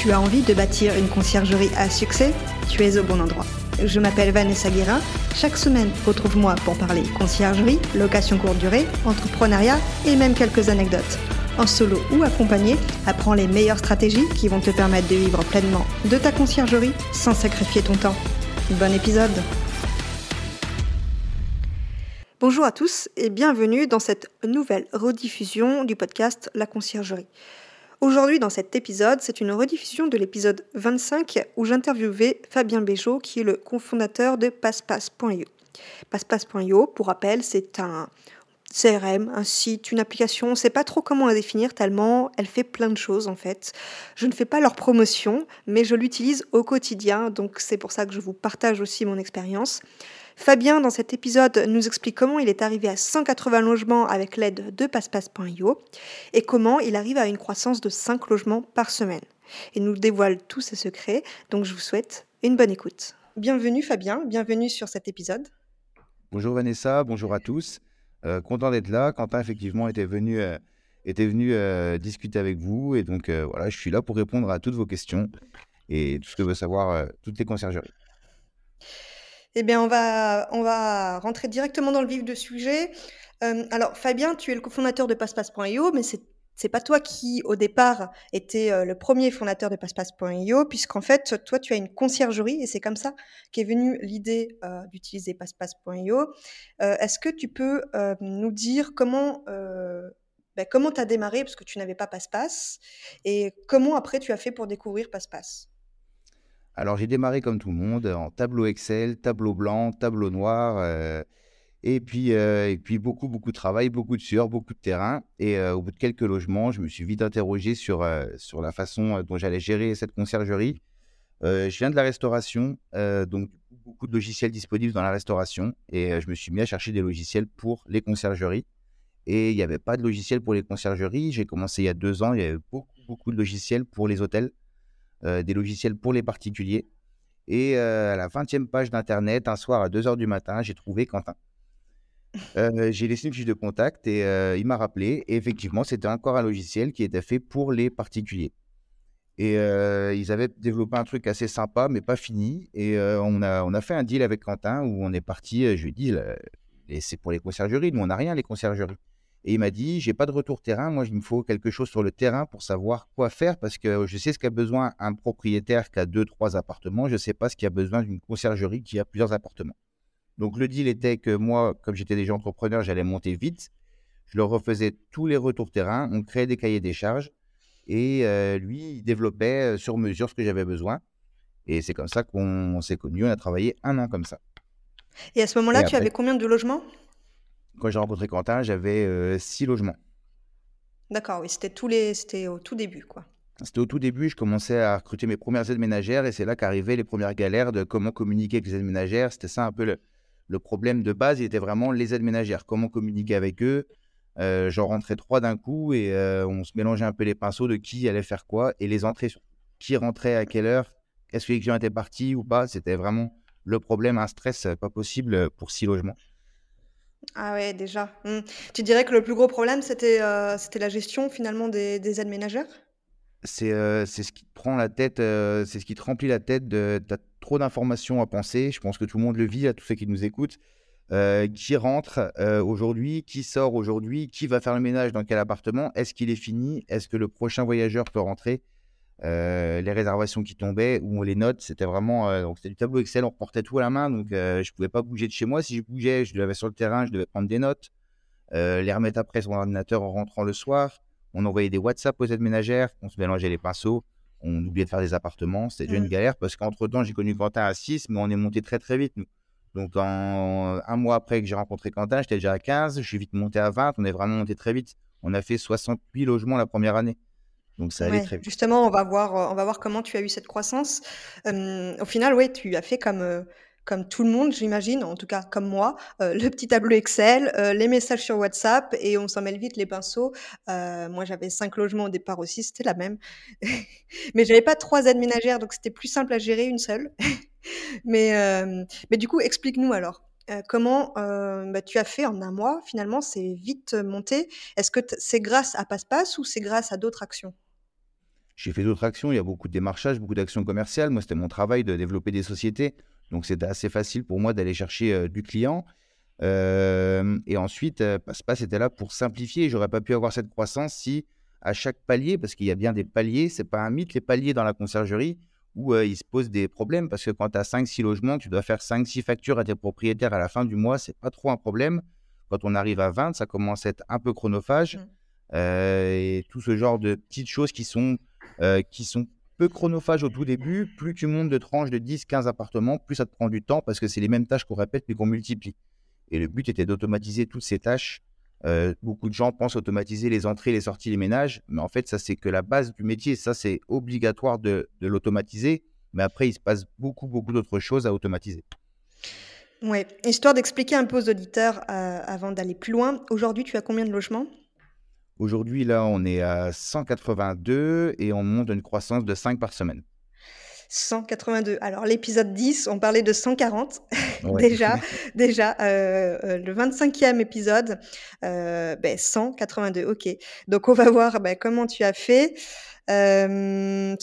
Tu as envie de bâtir une conciergerie à succès Tu es au bon endroit. Je m'appelle Vanessa Guérin. Chaque semaine, retrouve-moi pour parler conciergerie, location courte durée, entrepreneuriat et même quelques anecdotes. En solo ou accompagné, apprends les meilleures stratégies qui vont te permettre de vivre pleinement de ta conciergerie sans sacrifier ton temps. Bon épisode Bonjour à tous et bienvenue dans cette nouvelle rediffusion du podcast La conciergerie. Aujourd'hui, dans cet épisode, c'est une rediffusion de l'épisode 25 où j'interviewais Fabien Béjot, qui est le cofondateur de PassePass.io. PassePass.io, pour rappel, c'est un CRM, un site, une application, on ne sait pas trop comment la définir tellement elle fait plein de choses en fait. Je ne fais pas leur promotion, mais je l'utilise au quotidien, donc c'est pour ça que je vous partage aussi mon expérience. Fabien, dans cet épisode, nous explique comment il est arrivé à 180 logements avec l'aide de PassePass.io et comment il arrive à une croissance de 5 logements par semaine. Il nous dévoile tous ses secrets, donc je vous souhaite une bonne écoute. Bienvenue Fabien, bienvenue sur cet épisode. Bonjour Vanessa, bonjour à tous. Euh, content d'être là. Quentin, effectivement, était venu, euh, était venu euh, discuter avec vous. Et donc, voilà, je suis là pour répondre à toutes vos questions et tout ce que veut savoir toutes les conciergeries. Eh bien, on va, on va rentrer directement dans le vif du sujet. Euh, alors, Fabien, tu es le cofondateur de PassePass.io, mais c'est c'est pas toi qui, au départ, était euh, le premier fondateur de PassePass.io, puisqu'en fait, toi, tu as une conciergerie et c'est comme ça qu'est venue l'idée euh, d'utiliser PassePass.io. Est-ce que tu peux nous dire comment ben, comment tu as démarré, parce que tu n'avais pas PassePass, et comment après tu as fait pour découvrir PassePass alors j'ai démarré comme tout le monde en tableau Excel, tableau blanc, tableau noir, euh, et puis euh, et puis beaucoup beaucoup de travail, beaucoup de sueur, beaucoup de terrain. Et euh, au bout de quelques logements, je me suis vite interrogé sur sur la façon dont j'allais gérer cette conciergerie. je viens de la restauration, donc beaucoup de logiciels disponibles dans la restauration, et je me suis mis à chercher des logiciels pour les conciergeries. Et il n'y avait pas de logiciel pour les conciergeries. J'ai commencé il y a deux ans, il y avait beaucoup beaucoup de logiciels pour les hôtels. Euh, des logiciels pour les particuliers. Et euh, à la 20e page d'Internet, un soir à 2h du matin, j'ai trouvé Quentin. Euh, j'ai laissé une fiche de contact et il m'a rappelé. Et effectivement, c'était encore un logiciel qui était fait pour les particuliers. Et ils avaient développé un truc assez sympa, mais pas fini. Et on, a, on a fait un deal avec Quentin où on est parti. je lui ai dit, c'est pour les conciergeries. Nous, on n'a rien, les conciergeries. Et il m'a dit, j'ai pas de retour terrain, moi il me faut quelque chose sur le terrain pour savoir quoi faire parce que je sais ce qu'a besoin un propriétaire qui a deux, trois appartements, je ne sais pas ce qu'il a besoin d'une conciergerie qui a plusieurs appartements. Donc le deal était que moi, comme j'étais déjà entrepreneur, j'allais monter vite. Je leur refaisais tous les retours terrain, on créait des cahiers des charges et euh, lui, il développait euh, sur mesure ce que j'avais besoin. Et c'est comme ça qu'on s'est connus, on a travaillé un an comme ça. Et à ce moment-là, tu avais combien de logements? Quand j'ai rencontré Quentin, j'avais euh, six logements. D'accord, oui, c'était tous les, c'était au tout début, quoi. C'était au tout début, je commençais à recruter mes premières aides ménagères et c'est là qu'arrivaient les premières galères de comment communiquer avec les aides ménagères. C'était ça un peu le, problème de base, il était vraiment les aides ménagères, comment communiquer avec eux. Euh, J'en rentrais trois d'un coup et euh, on se mélangeait un peu les pinceaux de qui allait faire quoi et les entrées, qui rentrait à quelle heure, est-ce que les clients étaient partis ou pas. C'était vraiment le problème, un stress pas possible pour six logements. Ah ouais, déjà. Mmh. Tu dirais que le plus gros problème, c'était euh, la gestion finalement des, des aides ménagères? C'est euh, c'est ce qui te prend la tête, euh, c'est ce qui te remplit la tête de tu as trop d'informations à penser. Je pense que tout le monde le vit, à tous ceux qui nous écoutent. qui rentre aujourd'hui, qui sort aujourd'hui, qui va faire le ménage dans quel appartement, est-ce qu'il est fini, est-ce que le prochain voyageur peut rentrer? Euh, les réservations qui tombaient ou les notes, c'était vraiment euh, donc c'était du tableau Excel, on reportait tout à la main, donc euh, je pouvais pas bouger de chez moi. Si je bougeais, je l'avais sur le terrain, je devais prendre des notes, les remettre après sur mon ordinateur en rentrant le soir. On envoyait des WhatsApp aux aides ménagères, on se mélangeait les pinceaux, on oubliait de faire des appartements, c'était déjà une mmh. galère parce qu'entre temps j'ai connu Quentin à 6, mais on est monté très très vite nous. Donc en un mois après que j'ai rencontré Quentin, j'étais déjà à 15, je suis vite monté à 20, on est vraiment monté très vite. On a fait 68 logements la première année. Donc ça allait très vite. justement, on va voir, on va voir comment tu as eu cette croissance. au final, oui, tu as fait comme, comme tout le monde, j'imagine, en tout cas comme moi, le petit tableau Excel, les messages sur WhatsApp et on s'en mêle vite les pinceaux. moi, j'avais cinq logements au départ aussi, c'était la même. Mais j'avais pas trois aides ménagères, donc c'était plus simple à gérer une seule. Mais, mais du coup, explique-nous alors. comment bah, tu as fait en un mois Finalement, c'est vite monté. Est-ce que c'est grâce à Passe-Passe ou c'est grâce à d'autres actions? J'ai fait d'autres actions. Il y a beaucoup de démarchages, beaucoup d'actions commerciales. Moi, c'était mon travail de développer des sociétés. Donc, c'était assez facile pour moi d'aller chercher du client. et ensuite, Passepass était là pour simplifier. J'aurais pas pu avoir cette croissance si à chaque palier, parce qu'il y a bien des paliers, c'est pas un mythe, les paliers dans la conciergerie, où il se pose des problèmes, parce que quand tu as 5-6 logements, tu dois faire 5-6 factures à tes propriétaires à la fin du mois, c'est pas trop un problème. Quand on arrive à 20, ça commence à être un peu chronophage. Mmh. et tout ce genre de petites choses qui sont, qui sont peu chronophages au tout début, plus tu montes de tranches de 10-15 appartements, plus ça te prend du temps parce que c'est les mêmes tâches qu'on répète mais qu'on multiplie. Et le but était d'automatiser toutes ces tâches euh, beaucoup de gens pensent automatiser les entrées, les sorties, les ménages, mais en fait, ça, c'est que la base du métier. Ça, c'est obligatoire de, l'automatiser, mais après, il se passe beaucoup, beaucoup d'autres choses à automatiser. Oui, histoire d'expliquer un peu aux auditeurs euh, avant d'aller plus loin, aujourd'hui, tu as combien de logements? Aujourd'hui, là, on est à 182 et on monte une croissance de 5 par semaine. 182. Alors l'épisode 10, on parlait de 140 déjà, déjà euh, euh, le 25e épisode, euh, ben 182. Ok. Donc on va voir ben, comment tu as fait. 5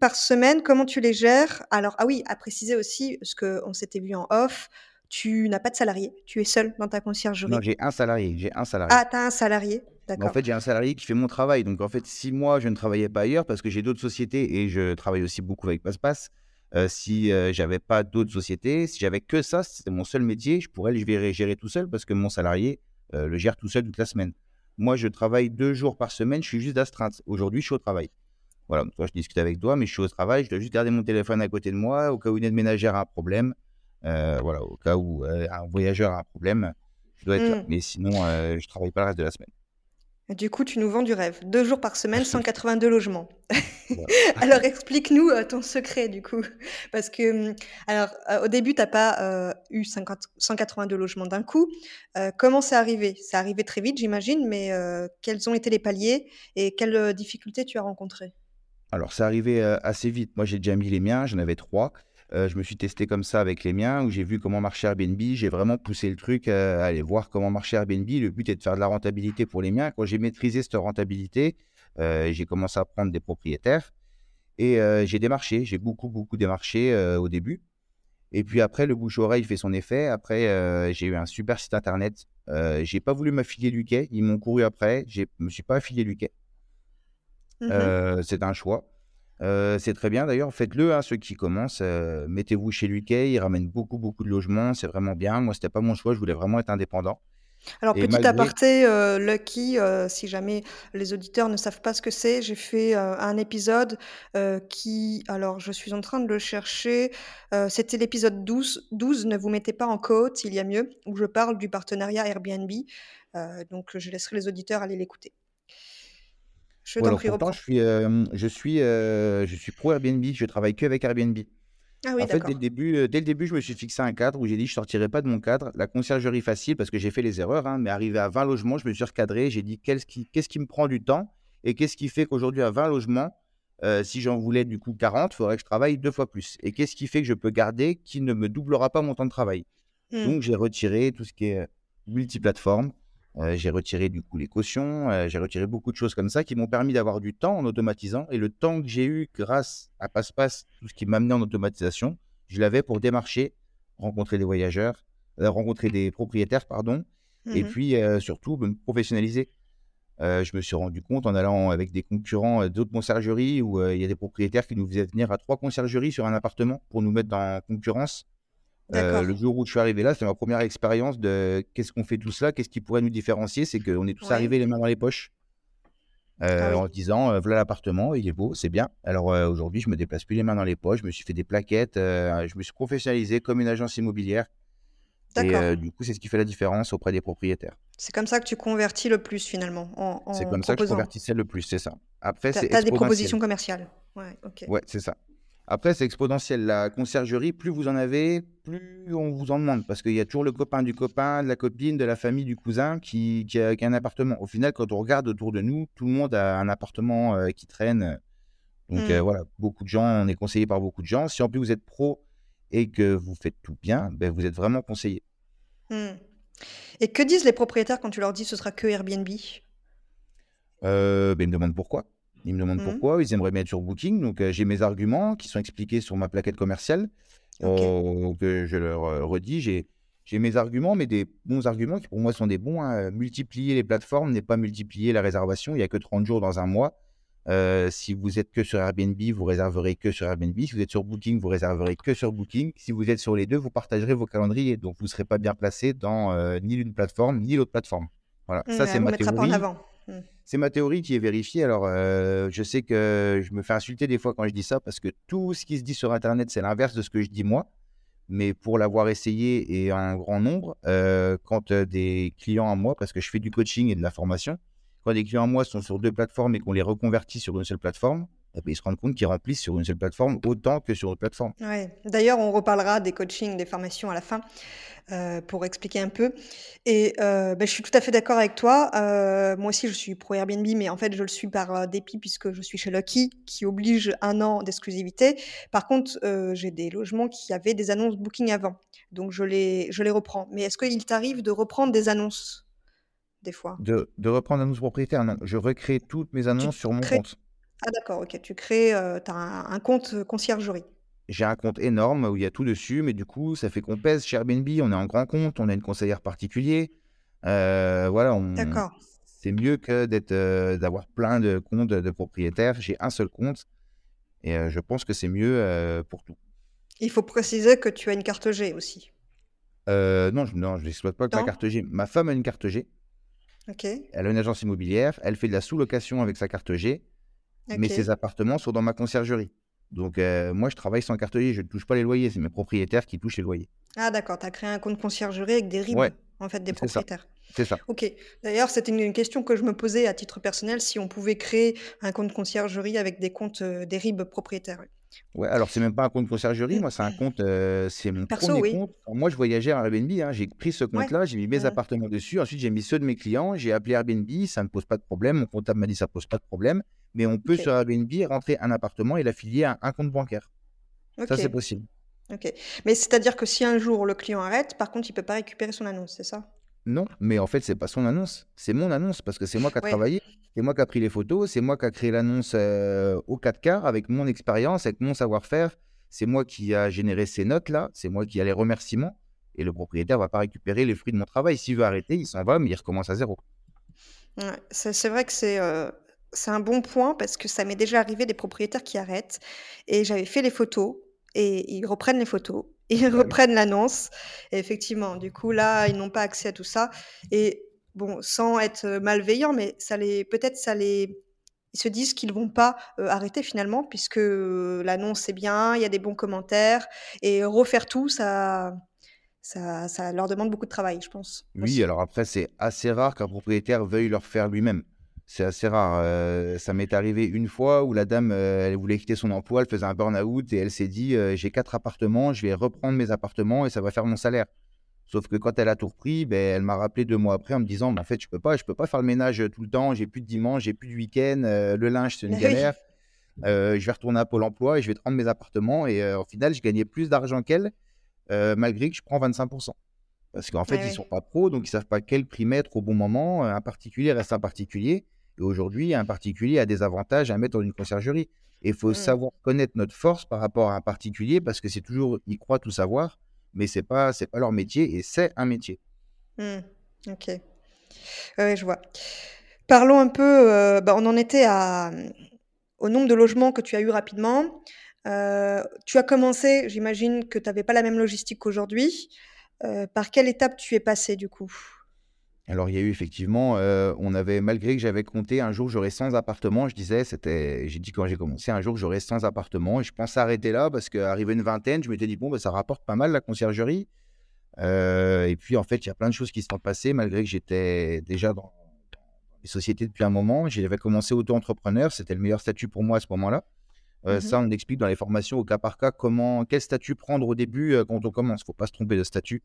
par semaine, comment tu les gères? Alors ah oui, à préciser aussi, ce qu'on s'était vu en off, tu n'as pas de salarié, tu es seul dans ta conciergerie. Non, j'ai un salarié, j'ai un salarié. Ah, tu as un salarié, d'accord. En fait, j'ai un salarié qui fait mon travail. Donc, en fait, si moi, je ne travaillais pas ailleurs, parce que j'ai d'autres sociétés et je travaille aussi beaucoup avec PassePass, euh, si euh, j'avais pas d'autres sociétés, si j'avais que ça, c'était mon seul métier, je pourrais le gérer, tout seul parce que mon salarié euh, le gère tout seul toute la semaine. Moi, je travaille deux jours par semaine, je suis juste d'astreinte. Aujourd'hui, je suis au travail. Voilà, toi, je discute avec toi, mais je suis au travail, je dois juste garder mon téléphone à côté de moi au cas où une aide ménagère a un problème. Euh, voilà, au cas où un voyageur a un problème, je dois être là. Mmh. Mais sinon, je travaille pas le reste de la semaine. Du coup, tu nous vends du rêve. Deux jours par semaine, 182 logements. alors, explique-nous ton secret, du coup. Parce que, mmh, alors, au début, tu n'as pas eu 50, 182 logements d'un coup. comment c'est arrivé? C'est arrivé très vite, j'imagine, mais quels ont été les paliers et quelles difficultés tu as rencontrées? Alors, c'est arrivé assez vite. Moi, j'ai déjà mis les miens, j'en avais trois. Euh, je me suis testé comme ça avec les miens, où j'ai vu comment marchait Airbnb. J'ai vraiment poussé le truc à aller voir comment marchait Airbnb. Le but est de faire de la rentabilité pour les miens. Quand j'ai maîtrisé cette rentabilité, euh, j'ai commencé à prendre des propriétaires et euh, j'ai démarché. J'ai beaucoup, beaucoup démarché au début. Et puis après, le bouche-oreille fait son effet. Après, j'ai eu un super site internet. j'ai pas voulu m'affilier Luquet. Ils m'ont couru après. Je me suis pas affilié Luquet. Mmh c'est un choix. Euh, c'est très bien d'ailleurs, faites-le, hein, ceux qui commencent, euh, mettez-vous chez Luquet, il ramène beaucoup, beaucoup de logements, c'est vraiment bien. Moi, c'était pas mon choix, je voulais vraiment être indépendant. Alors, petit aparté, euh, Lucky, si jamais les auditeurs ne savent pas ce que c'est, j'ai fait un épisode qui, alors je suis en train de le chercher, c'était l'épisode 12, 12, ne vous mettez pas en côte, il y a mieux, où je parle du partenariat Airbnb. donc, je laisserai les auditeurs aller l'écouter. Je t'en prie, je suis, je suis, je suis pro Airbnb, je travaille que avec Airbnb. Ah oui, En fait, dès le début, dès le début, je me suis fixé un cadre où j'ai dit je sortirai pas de mon cadre. La conciergerie facile parce que j'ai fait les erreurs, hein, mais arrivé à 20 logements, je me suis recadré. J'ai dit qu'est-ce qui, qu'est-ce qui me prend du temps et qu'est-ce qui fait qu'aujourd'hui à 20 logements, si j'en voulais du coup 40, il faudrait que je travaille deux fois plus. Et qu'est-ce qui fait que je peux garder qui ne me doublera pas mon temps de travail? Mmh. Donc j'ai retiré tout ce qui est multiplateforme. Euh, j'ai retiré du coup les cautions, euh, j'ai retiré beaucoup de choses comme ça qui m'ont permis d'avoir du temps en automatisant. Et le temps que j'ai eu grâce à PassePass, tout ce qui m'a amené en automatisation, je l'avais pour démarcher, rencontrer des voyageurs, euh, rencontrer des propriétaires, pardon, et mmh puis surtout me professionnaliser. je me suis rendu compte en allant avec des concurrents d'autres conciergeries où il y a des propriétaires qui nous faisaient venir à trois conciergeries sur un appartement pour nous mettre dans concurrence. Euh, le jour où je suis arrivé là, c'était ma première expérience de qu'est-ce qu'on fait tout cela, qu'est-ce qui pourrait nous différencier, c'est qu'on est tous arrivés les mains dans les poches. Euh, ah en se disant euh, voilà l'appartement, il est beau, c'est bien. Alors aujourd'hui, je me déplace plus les mains dans les poches, je me suis fait des plaquettes, je me suis professionnalisé comme une agence immobilière. Et du coup, c'est ce qui fait la différence auprès des propriétaires. C'est comme ça que tu convertis le plus finalement. En, c'est comme ça que je convertissais le plus, c'est ça. Après, c'est. Tu as des propositions commerciales. Ouais, ok. Ouais, c'est ça. Après, c'est exponentiel. La conciergerie, plus vous en avez, plus on vous en demande. Parce qu'il y a toujours le copain du copain, de la copine, de la famille, du cousin qui, a, un appartement. Au final, quand on regarde autour de nous, tout le monde a un appartement euh, qui traîne. Donc euh, mmh. voilà, beaucoup de gens, on est conseillé par beaucoup de gens. Si en plus vous êtes pro et que vous faites tout bien, ben, vous êtes vraiment conseillé. Mmh. Et que disent les propriétaires quand tu leur dis ce sera que Airbnb? Euh, ben, Ils me demandent pourquoi. Ils me demandent Mmh. pourquoi, ils aimeraient bien être sur Booking. Donc, euh, j'ai mes arguments qui sont expliqués sur ma plaquette commerciale. Ok. euh, que je leur euh, redis. J'ai, j'ai mes arguments, mais des bons arguments qui pour moi sont des bons. hein. Multiplier les plateformes n'est pas multiplier la réservation. Il n'y a que 30 jours dans un mois. Euh, si vous êtes que sur Airbnb, vous réserverez que sur Airbnb. Si vous êtes sur Booking, vous réserverez que sur Booking. Si vous êtes sur les deux, vous partagerez vos calendriers. Donc, vous ne serez pas bien placé dans euh, ni l'une plateforme, ni l'autre plateforme. Voilà, ça Ouais, c'est ma mettra pas en théorie. avant. Mmh. C'est ma théorie qui est vérifiée. Alors, euh, je sais que je me fais insulter des fois quand je dis ça parce que tout ce qui se dit sur Internet, c'est l'inverse de ce que je dis moi. Mais pour l'avoir essayé et un grand nombre, euh, quand euh, des clients à moi, parce que je fais du coaching et de la formation, quand des clients à moi sont sur deux plateformes et qu'on les reconvertit sur une seule plateforme, ils se rendent compte qu'ils remplissent sur une seule plateforme autant que sur une plateforme. Ouais. D'ailleurs, on reparlera des coachings, des formations à la fin euh, pour expliquer un peu. Et euh, ben, je suis tout à fait d'accord avec toi. Euh, moi aussi, je suis pro Airbnb, mais en fait, je le suis par dépit puisque je suis chez Lucky, qui oblige un an d'exclusivité. Par contre, j'ai des logements qui avaient des annonces Booking avant, donc je les, je les reprends. Mais est-ce qu'il t'arrive de reprendre des annonces des fois? De, de reprendre annonce propriétaire, non. Je recrée toutes mes annonces sur mon crées- compte. Ah d'accord, ok. Tu crées, euh, as un, un compte conciergerie. J'ai un compte énorme où il y a tout dessus, mais du coup, ça fait qu'on pèse chez Airbnb. On est en grand compte, on a une conseillère particulier. Euh, voilà, on... D'accord. c'est mieux que d'être, euh, d'avoir plein de comptes de propriétaires. J'ai un seul compte et euh, je pense que c'est mieux pour tout. Il faut préciser que tu as une carte G aussi. Non, je non, je n'exploite pas avec ma carte G. Ma femme a une carte G. Ok. Elle a une agence immobilière. Elle fait de la sous-location avec sa carte G, mais ses appartements sont dans ma conciergerie. Donc, euh, moi, je travaille sans carte G. Je ne touche pas les loyers. C'est mes propriétaires qui touchent les loyers. Ah d'accord, tu as créé un compte conciergerie avec des RIB, Ouais, en fait, des propriétaires. C'est ça. Ok. D'ailleurs, c'était une, une question que je me posais à titre personnel, si on pouvait créer un compte conciergerie avec des comptes, euh, des RIB propriétaires. Ouais, alors c'est même pas un compte conciergerie, moi c'est un compte, euh, c'est mon Perso, premier oui. compte. Moi je voyageais à Airbnb, hein, j'ai pris ce Ouais. compte-là, j'ai mis mes Ouais. appartements dessus, ensuite j'ai mis ceux de mes clients, j'ai appelé Airbnb, ça ne pose pas de problème, mon comptable m'a dit ça pose pas de problème, mais on peut sur Airbnb rentrer un appartement et l'affilier à un compte bancaire. Ça c'est possible. Ok. Mais c'est-à-dire que si un jour le client arrête, par contre, il peut pas récupérer son annonce, c'est ça? Non, mais en fait c'est pas son annonce, c'est mon annonce parce que c'est moi qui a Ouais. travaillé, c'est moi qui a pris les photos, c'est moi qui a créé l'annonce euh, au 4 quarts avec mon expérience, avec mon savoir-faire, c'est moi qui a généré ces notes-là, c'est moi qui a les remerciements. Et le propriétaire va pas récupérer les fruits de mon travail. S'il veut arrêter, il s'en va, mais il recommence à zéro. Ouais, c'est vrai que c'est euh, c'est un bon point parce que ça m'est déjà arrivé des propriétaires qui arrêtent et j'avais fait les photos et ils reprennent les photos ils reprennent l'annonce. Et effectivement, du coup, là, ils n'ont pas accès à tout ça. Et bon, sans être malveillant, mais ça les, peut-être ça les, ils se disent qu'ils vont pas euh, arrêter finalement puisque euh, l'annonce est bien, il y a des bons commentaires et refaire tout, ça, ça, ça leur demande beaucoup de travail, je pense Oui, aussi. alors après, c'est assez rare qu'un propriétaire veuille le refaire lui-même. C'est assez rare. Euh, ça m'est arrivé une fois où la dame, euh, elle voulait quitter son emploi, elle faisait un burn-out et elle s'est dit, euh, j'ai quatre appartements, je vais reprendre mes appartements et ça va faire mon salaire. Sauf que quand elle a tout repris, ben, elle m'a rappelé deux mois après en me disant, "Mais en fait, je peux pas, je peux pas faire le ménage tout le temps, j'ai plus de dimanche, j'ai plus de week-end, le linge, c'est une galère. Je vais retourner à Pôle emploi et je vais te rendre mes appartements. Et au final, je gagnais plus d'argent qu'elle, malgré que je prends 25%. Parce qu'en fait, Ouais, ils ouais. sont pas pros, donc ils savent pas quel prix mettre au bon moment. Un particulier reste un particulier. Et aujourd'hui, un particulier a des avantages à mettre dans une conciergerie. Et il faut Mm. savoir connaître notre force par rapport à un particulier, parce que c'est toujours, ils croient tout savoir, mais c'est pas, c'est pas leur métier, et c'est un métier. Hmm, ok. Ouais, je vois. Parlons un peu, euh, bah, on en était à, au nombre de logements que tu as eu rapidement. Euh, tu as commencé, j'imagine que tu n'avais pas la même logistique qu'aujourd'hui. Euh, par quelle étape tu es passé du coup? Alors, il y a eu effectivement, euh, on avait, malgré que j'avais compté, un jour j'aurais 100 appartements, je disais, c'était, j'ai dit quand j'ai commencé, un jour j'aurais 100 appartements, et je pensais arrêter là, parce qu'arrivé une vingtaine, je m'étais dit, bon, bah, ça rapporte pas mal la conciergerie. Euh, et puis, en fait, il y a plein de choses qui se sont passées, malgré que j'étais déjà dans les sociétés depuis un moment. J'avais commencé auto-entrepreneur, c'était le meilleur statut pour moi à ce moment-là. Euh, Mhm. Ça, on explique dans les formations au cas par cas comment, quel statut prendre au début quand on commence. faut pas se tromper de statut.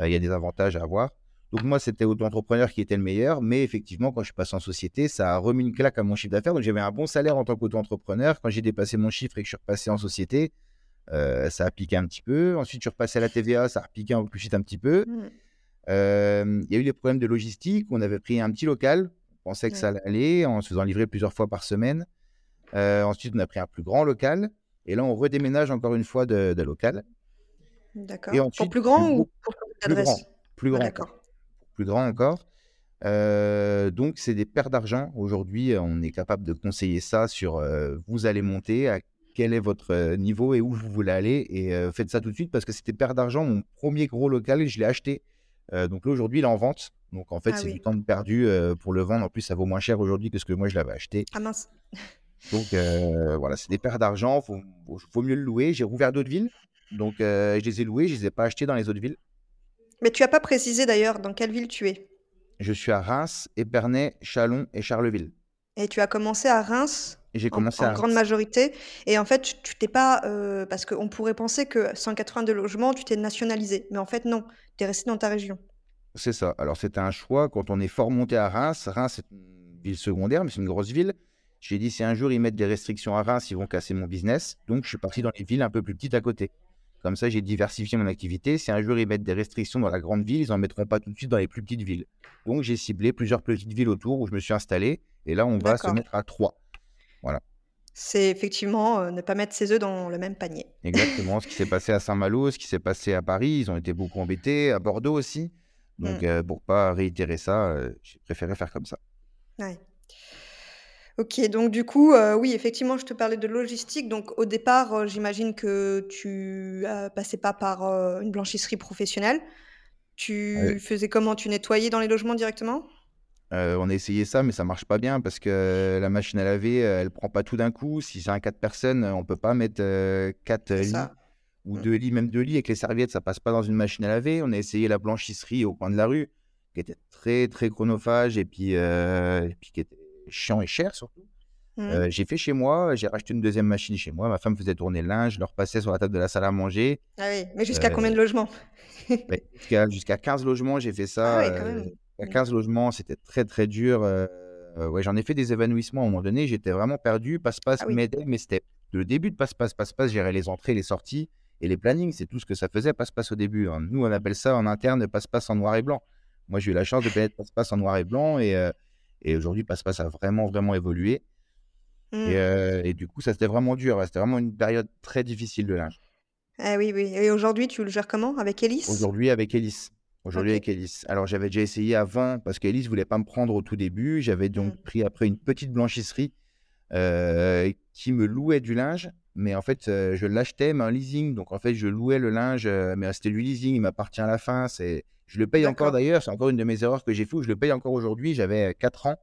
Il y a des avantages à avoir. Donc moi, c'était auto-entrepreneur qui était le meilleur, mais effectivement, quand je suis passé en société, ça a remis une claque à mon chiffre d'affaires. Donc j'avais un bon salaire en tant qu'auto-entrepreneur. Quand j'ai dépassé mon chiffre et que je suis repassé en société, euh, ça a piqué un petit peu. Ensuite, je suis repassé à la TVA, ça a repiqué un peu plus vite un petit peu. Hmm, Euh, Il y a eu des problèmes de logistique. On avait pris un petit local. On pensait que ça allait en se faisant livrer plusieurs fois par semaine. Euh, ensuite, on a pris un plus grand local. Et là, on redéménage encore une fois de, de local. D'accord. Pour plus grand ou pour plus grand, plus grand, plus grand encore. Euh, donc, c'est des paires d'argent. Aujourd'hui, on est capable de conseiller ça sur euh, vous allez monter, à quel est votre euh, niveau et où vous voulez aller. Et faites ça tout de suite parce que c'était paires d'argent. Mon premier gros local, je l'ai acheté. donc là, aujourd'hui, il est en vente. Donc, en fait, ah c'est du temps perdu pour le vendre. En plus, ça vaut moins cher aujourd'hui que ce que moi, je l'avais acheté. Ah mince. donc, voilà, c'est des paires d'argent. Il faut, faut, mieux le louer. J'ai rouvert d'autres villes. Donc, je les ai loués. Je ne les ai pas achetés dans les autres villes. Mais tu n'as pas précisé d'ailleurs dans quelle ville tu es. Je suis à Reims, Épernay, Chalon et Charleville. Et tu as commencé à Reims j'ai commencé en, grande majorité. Et en fait, tu t'es pas. Euh, parce qu'on pourrait penser que 182 logements, tu t'es nationalisé. Mais en fait, non. Tu es resté dans ta région. C'est ça. Alors, c'était un choix. Quand on est fort monté à Reims, Reims, c'est une ville secondaire, mais c'est une grosse ville. J'ai dit, si un jour ils mettent des restrictions à Reims, ils vont casser mon business. Donc, je suis parti dans les villes un peu plus petites à côté. Comme ça, j'ai diversifié mon activité. Si un jour ils mettent des restrictions dans la grande ville, ils n'en mettront pas tout de suite dans les plus petites villes. Donc, j'ai ciblé plusieurs petites villes autour où je me suis installé. Et là, on va se mettre à trois. Voilà. C'est effectivement euh, ne pas mettre ses œufs dans le même panier. Exactement. ce qui s'est passé à Saint-Malo, ce qui s'est passé à Paris, ils ont été beaucoup embêtés, à Bordeaux aussi. Donc, mmh. euh, pour pas réitérer ça, euh, j'ai préféré faire comme ça. Ouais. Ok, donc du coup, euh, oui, effectivement, je te parlais de logistique. Donc au départ, euh, j'imagine que tu ne passais pas par euh, une blanchisserie professionnelle. Tu faisais comment? Tu nettoyais dans les logements directement? on a essayé ça, mais ça marche pas bien parce que la machine à laver, elle prend pas tout d'un coup. Si c'est un 4 personnes, on peut pas mettre 4 lits ou mmh. deux lits, même deux lits avec les serviettes, ça passe pas dans une machine à laver. On a essayé la blanchisserie au coin de la rue, qui était très très chronophage et puis, et puis qui était chiant et cher surtout. Mmh. Euh, j'ai fait chez moi, j'ai racheté une deuxième machine chez moi. Ma femme faisait tourner le linge, je le repassais sur la table de la salle à manger. Ah oui, mais jusqu'à combien de euh, logements Jusqu'à 15 logements, j'ai fait ça. Ah oui, quand même. À 15 logements, c'était très très dur. Euh, ouais, j'en ai fait des évanouissements à un moment donné. J'étais vraiment perdu. Passe-passe ah m'aidait, mais c'était le début de passe-passe, passe-passe, gérer les entrées, les sorties et les plannings. C'est tout ce que ça faisait, passe-passe au début. Hein. Nous, on appelle ça en interne passe-passe en noir et blanc. Moi, j'ai eu la chance de connaître passe-passe en noir et blanc et et aujourd'hui, Passe-Passe a vraiment, vraiment évolué. Mmh. Euh, et, du coup, ça c'était vraiment dur. C'était vraiment une période très difficile de linge. Ah oui, oui. Et aujourd'hui, tu le gères comment? Avec Elise Aujourd'hui, avec Elise. Aujourd'hui, avec Elise. Alors, j'avais déjà essayé avant parce qu'Elise ne voulait pas me prendre au tout début. J'avais donc mmh. pris après une petite blanchisserie euh, qui me louait du linge. Mais en fait, euh, je l'achetais, mais en leasing. Donc, en fait, je louais le linge, mais c'était du leasing. Il m'appartient à la fin. C'est je le paye encore d'ailleurs, c'est encore une de mes erreurs que j'ai fait, je le paye encore aujourd'hui. J'avais 4 ans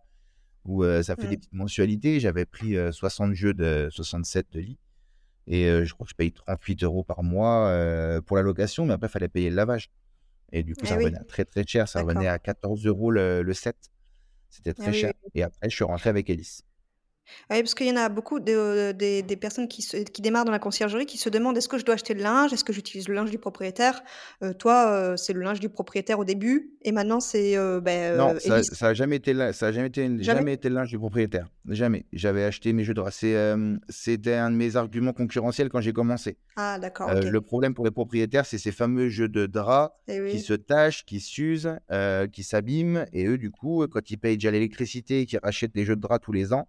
où ça fait des mmh. petites mensualités. J'avais pris 60 jeux de 67 de lit. Et je crois que je paye 38 euros par mois pour la location, mais après, il fallait payer le lavage. Et du coup, ça eh revenait très très cher. Ça revenait à 14 euros le, set. C'était très ah cher. Et après, je suis rentré avec Alice. Oui, parce qu'il y en a beaucoup de des des personnes qui qui démarrent dans la conciergerie, qui se demandent: «Est-ce que je dois acheter le linge? Est-ce que j'utilise le linge du propriétaire?» toi, c'est le linge du propriétaire au début et maintenant c'est, ben, Non, ça ça a jamais été ça a jamais été Jamais? été le linge du propriétaire. Jamais. J'avais acheté mes jeux de draps. c'était un de mes arguments concurrentiels quand j'ai commencé. Ah d'accord, le problème pour les propriétaires, c'est ces fameux jeux de draps eh qui se tachent, qui s'usent, qui s'abîment et eux, du coup, quand ils payent déjà l'électricité et qu'ils rachètent les jeux de draps tous les ans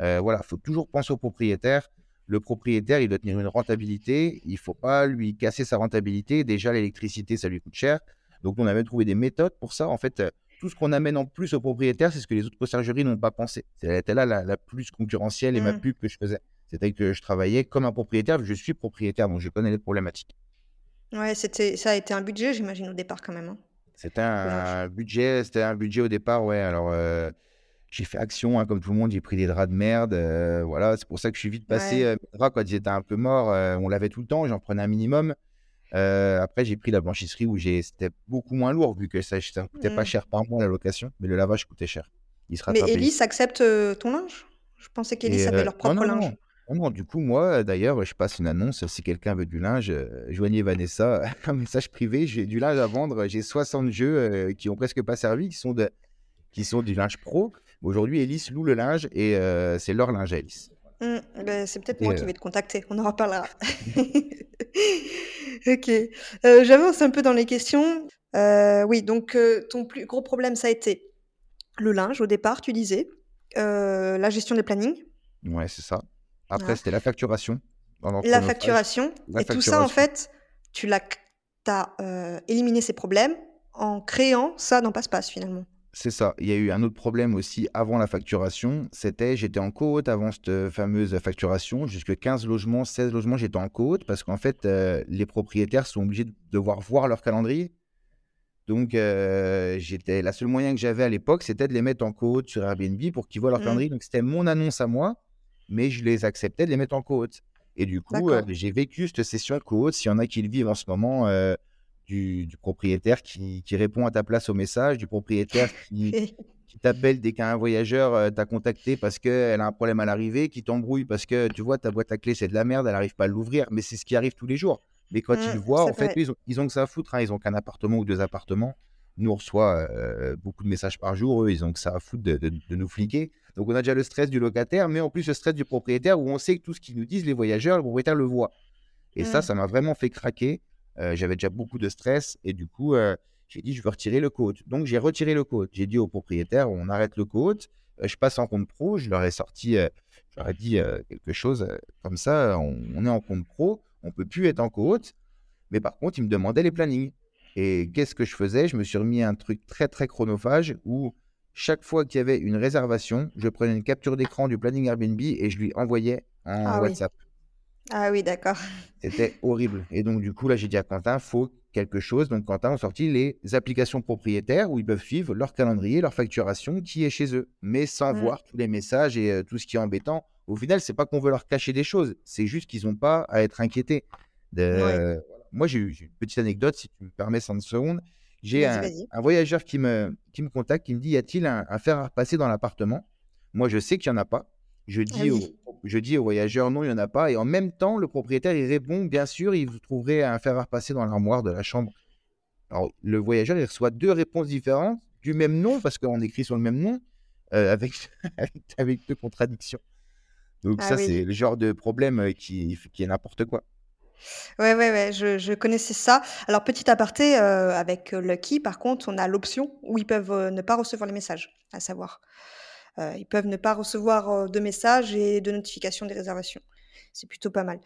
euh, voilà, il faut toujours penser au propriétaire. Le propriétaire, il doit tenir une rentabilité. Il ne faut pas lui casser sa rentabilité. Déjà, l'électricité, ça lui coûte cher. Donc, on avait trouvé des méthodes pour ça. En fait, euh, tout ce qu'on amène en plus au propriétaire, c'est ce que les autres conciergeries n'ont pas pensé. C'était là la, plus concurrentielle et ma mmh. pub que je faisais. C'était que je travaillais comme un propriétaire. Je suis propriétaire, donc je connais les problématiques. Ouais, c'était, ça a été un budget, j'imagine, au départ quand même. Hein. C'était un, budget, c'était un budget au départ, ouais. Alors, euh, j'ai fait action, hein, comme tout le monde, j'ai pris des draps de merde. Euh, voilà, c'est pour ça que je suis vite passé. Euh, mes draps, quand ils étaient un peu morts, euh, on lavait tout le temps, j'en prenais un minimum. après, j'ai pris la blanchisserie où c'était beaucoup moins lourd, vu que ça ne coûtait pas mmh. cher par mois la location, mais le lavage coûtait cher. Il mais Elise accepte ton linge? Je pensais qu'Elise avait leur propre linge. Non, du coup, moi, d'ailleurs, je passe une annonce. Si quelqu'un veut du linge, joignez Vanessa, un message privé. J'ai du linge à vendre. J'ai 60 jeux qui ont presque pas servi, qui sont, de, qui sont du linge pro. Aujourd'hui, Elise loue le linge et euh, c'est leur linge à Elise. Mmh, ben, c'est peut-être moi qui euh vais te contacter, on en reparlera. ok, euh, j'avance un peu dans les questions. oui, donc ton plus gros problème, ça a été le linge au départ, tu disais, la gestion des plannings. Ouais, c'est ça. Après, c'était la facturation. La facturation. et tout ça, en fait, tu l'as, as éliminé ces problèmes en créant ça dans Passe-Passe finalement. C'est ça. Il y a eu un autre problème aussi avant la facturation. C'était, j'étais en côte avant cette fameuse facturation. Jusque 15 logements, 16 logements, j'étais en côte parce qu'en fait, euh, les propriétaires sont obligés de devoir voir leur calendrier. Donc, euh, j'étais la seule moyen que j'avais à l'époque, c'était de les mettre en côte sur Airbnb pour qu'ils voient leur mmh. calendrier. Donc, c'était mon annonce à moi, mais je les acceptais de les mettre en côte. Et du coup, euh, j'ai vécu cette session côte. S'il y en a qui le vivent en ce moment, du, propriétaire qui, répond à ta place au message, du propriétaire qui, t'appelle dès qu'un voyageur euh, t'a contacté parce qu'elle a un problème à l'arrivée, qui t'embrouille parce que tu vois, ta boîte à clé, c'est de la merde, elle n'arrive pas à l'ouvrir. Mais c'est ce qui arrive tous les jours. Mais quand ils le voient, en fait, ils, ont, ils, ont, que ça à foutre. Hein. Ils ont qu'un appartement ou deux appartements. Nous, on reçoit euh, beaucoup de messages par jour. Eux, ils ont que ça à foutre de, nous fliquer. Donc, on a déjà le stress du locataire, mais en plus, le stress du propriétaire où on sait que tout ce qu'ils nous disent, les voyageurs, le propriétaire le voit. Et ça, mmh. ça m'a vraiment fait craquer. Euh, j'avais déjà beaucoup de stress et du coup, euh, j'ai dit, je veux retirer le code. Donc, j'ai retiré le code. J'ai dit au propriétaire, on arrête le code. Euh, je passe en compte pro. Je leur ai sorti, je leur ai dit quelque chose comme ça. On, est en compte pro. On peut plus être en code. Mais par contre, ils me demandaient les plannings. Et qu'est-ce que je faisais? Je me suis remis un truc très, très chronophage où chaque fois qu'il y avait une réservation, je prenais une capture d'écran du planning Airbnb et je lui envoyais un ah WhatsApp. Ah oui, d'accord. C'était horrible. Et donc, du coup, là, j'ai dit à Quentin, faut quelque chose. Donc, Quentin a sorti les applications propriétaires où ils peuvent suivre leur calendrier, leur facturation qui est chez eux, mais sans mmh. voir tous les messages et euh, tout ce qui est embêtant. Au final, c'est pas qu'on veut leur cacher des choses, c'est juste qu'ils n'ont pas à être inquiétés. Moi, j'ai eu une petite anecdote, si tu me permets 5 secondes. J'ai un, voyageur qui me, qui me contacte, qui me dit Y a-t-il un, un fer à repasser dans l'appartement? Moi, je sais qu'il n'y en a pas. Je ah dis, aux, je dis aux voyageurs, non, il n'y en a pas. Et en même temps, le propriétaire, il répond, bien sûr, il vous trouverez un fer à repasser dans l'armoire de la chambre. Alors, le voyageur, il reçoit deux réponses différentes du même nom, parce qu'on écrit sur le même nom, euh, avec, avec, deux contradictions. Donc, ah ça, c'est le genre de problème euh, qui, qui est n'importe quoi. Ouais, ouais, ouais, je, je connaissais ça. Alors, petit aparté, euh, avec Lucky, par contre, on a l'option où ils peuvent ne pas recevoir les messages, à savoir. Euh, ils peuvent ne pas recevoir euh, de messages et de notifications des réservations. C'est plutôt pas mal.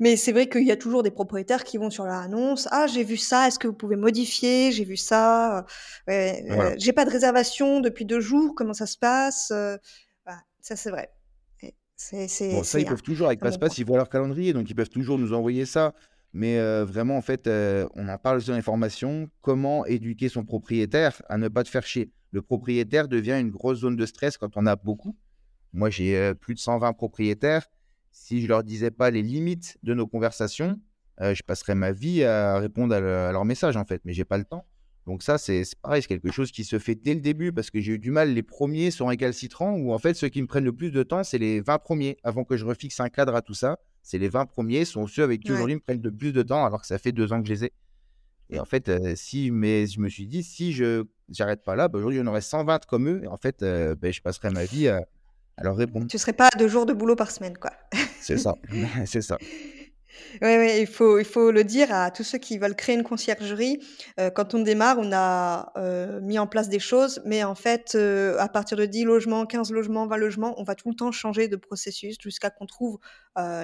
Mais c'est vrai qu'il y a toujours des propriétaires qui vont sur leur annonce. Ah, j'ai vu ça. Est-ce que vous pouvez modifier? J'ai vu ça. Euh, j'ai pas de réservation depuis deux jours. Comment ça se passe? Ça, c'est vrai. C'est, bon, ça, ils peuvent toujours, avec Passe-Passe, ils voient leur calendrier, donc ils peuvent toujours nous envoyer ça. Mais vraiment, en fait, on en parle sur l'information. Comment éduquer son propriétaire à ne pas te faire chier? Le propriétaire devient une grosse zone de stress quand on a beaucoup. Moi, j'ai euh, plus de 120 propriétaires. Si je leur disais pas les limites de nos conversations, euh, je passerais ma vie à répondre à, leurs messages, en fait, mais j'ai pas le temps. Donc ça, c'est pareil, c'est quelque chose qui se fait dès le début parce que j'ai eu du mal. Les premiers sont récalcitrants ou en fait, ceux qui me prennent le plus de temps, c'est les 20 premiers. Avant que je refixe un cadre à tout ça, c'est les 20 premiers sont ceux avec qui aujourd'hui me prennent le plus de temps alors que ça fait deux ans que je les ai. Et en fait, si mais je me suis dit, si je n'arrête pas là, bah, aujourd'hui, il y en aurait 120 comme eux. Et en fait, ben, je passerai ma vie à, à, leur répondre. Tu ne serais pas à deux jours de boulot par semaine, quoi. c'est ça, c'est ça. Oui, ouais, il faut, il faut le dire à tous ceux qui veulent créer une conciergerie. Euh, quand on démarre, on a euh, mis en place des choses, mais en fait, euh, à partir de 10 logements, 15 logements, 20 logements, on va tout le temps changer de processus jusqu'à qu'on trouve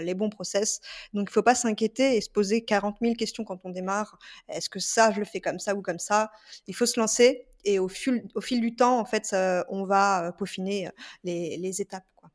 les bons process. Donc, il ne faut pas s'inquiéter et se poser 40 000 questions quand on démarre. Est-ce que ça, je le fais comme ça ou comme ça? Il faut se lancer et au fil, au fil du temps, en fait, on va peaufiner les, les étapes. Quoi.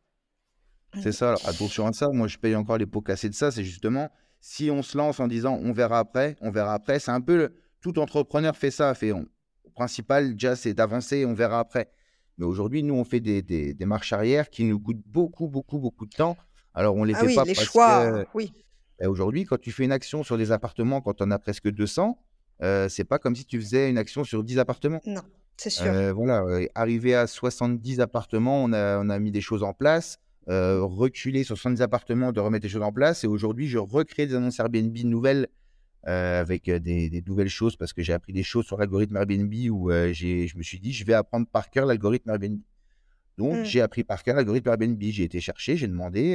C'est ça. attention à ça. Moi, je paye encore les pots cassés de ça. C'est justement si on se lance en disant on verra après, on verra après. C'est un peu tout entrepreneur fait ça. Fait on, le principal déjà c'est d'avancer, on verra après. Mais aujourd'hui, nous on fait des, des, marches arrière qui nous coûtent beaucoup, beaucoup, beaucoup de temps. Alors on les ah fait pas les parce choix, que oui. Ben, aujourd'hui, quand tu fais une action sur des appartements, quand on a presque 200, euh, c'est pas comme si tu faisais une action sur 10 appartements. Non, c'est sûr. Euh, voilà, arrivé à 70 appartements, on a, on a mis des choses en place. Euh, reculer sur 70 appartements, de remettre les choses en place. Et aujourd'hui, je recrée des annonces Airbnb nouvelles euh, avec euh, des, nouvelles choses parce que j'ai appris des choses sur l'algorithme Airbnb où je me suis dit, je vais apprendre par cœur l'algorithme Airbnb. Donc, mmh. j'ai appris par cœur l'algorithme Airbnb. J'ai été chercher, j'ai demandé,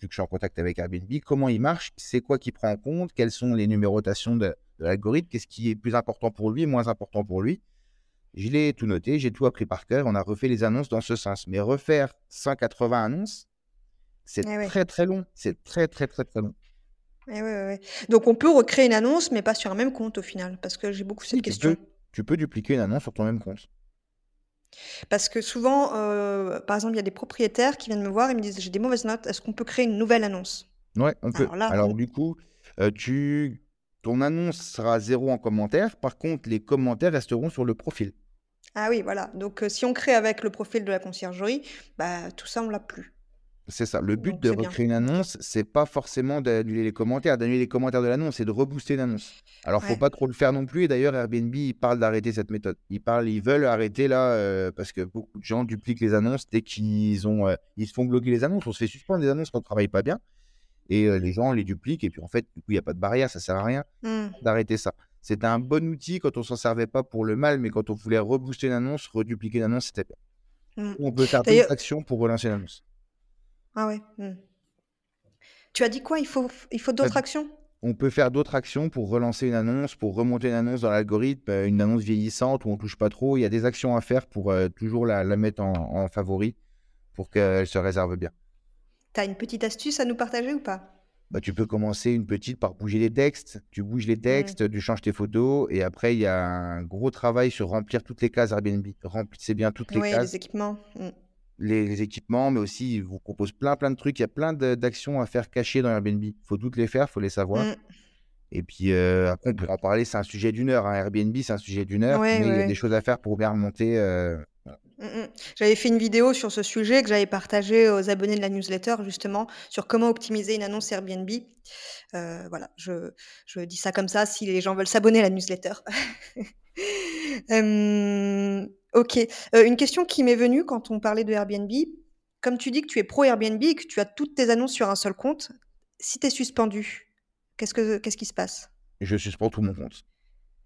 vu que je suis en contact avec Airbnb, comment il marche, c'est quoi qui prend en compte, quelles sont les numérotations de, de l'algorithme, qu'est-ce qui est plus important pour lui, moins important pour lui. Je l'ai tout noté, j'ai tout appris par cœur. On a refait les annonces dans ce sens. Mais refaire 180 annonces, C'est Eh ouais. très très long. C'est très très très très long. Eh ouais, ouais, ouais. Donc on peut recréer une annonce, mais pas sur un même compte au final, parce que j'ai beaucoup cette tu question. peux, tu peux dupliquer une annonce sur ton même compte. Parce que souvent, euh, par exemple, il y a des propriétaires qui viennent me voir et me disent, j'ai des mauvaises notes, est-ce qu'on peut créer une nouvelle annonce? Ouais, on peut. Alors là, Alors on- du coup, euh, tu... ton annonce sera zéro en commentaire. Par contre, les commentaires resteront sur le profil. ah oui, voilà. Donc euh, si on crée avec le profil de la conciergerie, bah tout ça on l'a plus. C'est ça. Le but Donc de bien. recréer une annonce, c'est pas forcément d'annuler les commentaires. D'annuler les commentaires de l'annonce, c'est de rebooster une annonce. Alors, faut Ouais. pas trop le faire non plus. Et d'ailleurs, Airbnb, ils parlent d'arrêter cette méthode. Ils parlent, ils veulent arrêter là, euh, parce que beaucoup de gens dupliquent les annonces dès qu'ils ont, euh, ils se font bloquer les annonces. On se fait suspendre des annonces quand on travaille pas bien. Et euh, les gens les dupliquent. Et puis, en fait, du coup, il n'y a pas de barrière. Ça sert à rien Hmm. d'arrêter ça. C'était un bon outil quand on s'en servait pas pour le mal, mais quand on voulait rebooster une annonce, redupliquer une annonce, c'était bien. Hmm. On peut faire d'autres actions pour relancer une annonce. ah ouais. hmm. Tu as dit quoi? Il faut, il faut d'autres actions? On peut faire d'autres actions pour relancer une annonce, pour remonter une annonce dans l'algorithme, euh, une annonce vieillissante où on touche pas trop. Il y a des actions à faire pour euh, toujours la, la mettre en, en favori pour qu'elle se réserve bien. T'as une petite astuce à nous partager ou pas? Bah, tu peux commencer une petite par bouger les textes. Tu bouges les textes, tu changes tes photos et après il y a un gros travail sur remplir toutes les cases Airbnb. Remplissez bien toutes les Oui, les cases, équipements. Hmm. les, les équipements, mais aussi il vous propose plein plein de trucs. Il y a plein d'actions à faire cachées dans Airbnb. Il faut toutes les faire, il faut les savoir. Hmm. Et puis euh, après, on pourra en parler, c'est un sujet d'une heure. hein. Airbnb, c'est un sujet d'une heure, Ouais, mais il y ouais, a des choses à faire pour bien remonter. euh, Mm, mm. J'avais fait une vidéo sur ce sujet que j'avais partagé aux abonnés de la newsletter, justement, sur comment optimiser une annonce Airbnb. Euh, voilà, je, je dis ça comme ça si les gens veulent s'abonner à la newsletter. Ok. Euh, une question qui m'est venue quand on parlait de Airbnb. Comme tu dis que tu es pro Airbnb et que tu as toutes tes annonces sur un seul compte, si tu es suspendu, qu'est-ce que qu'est-ce qui se passe? Je suspends tout mon compte.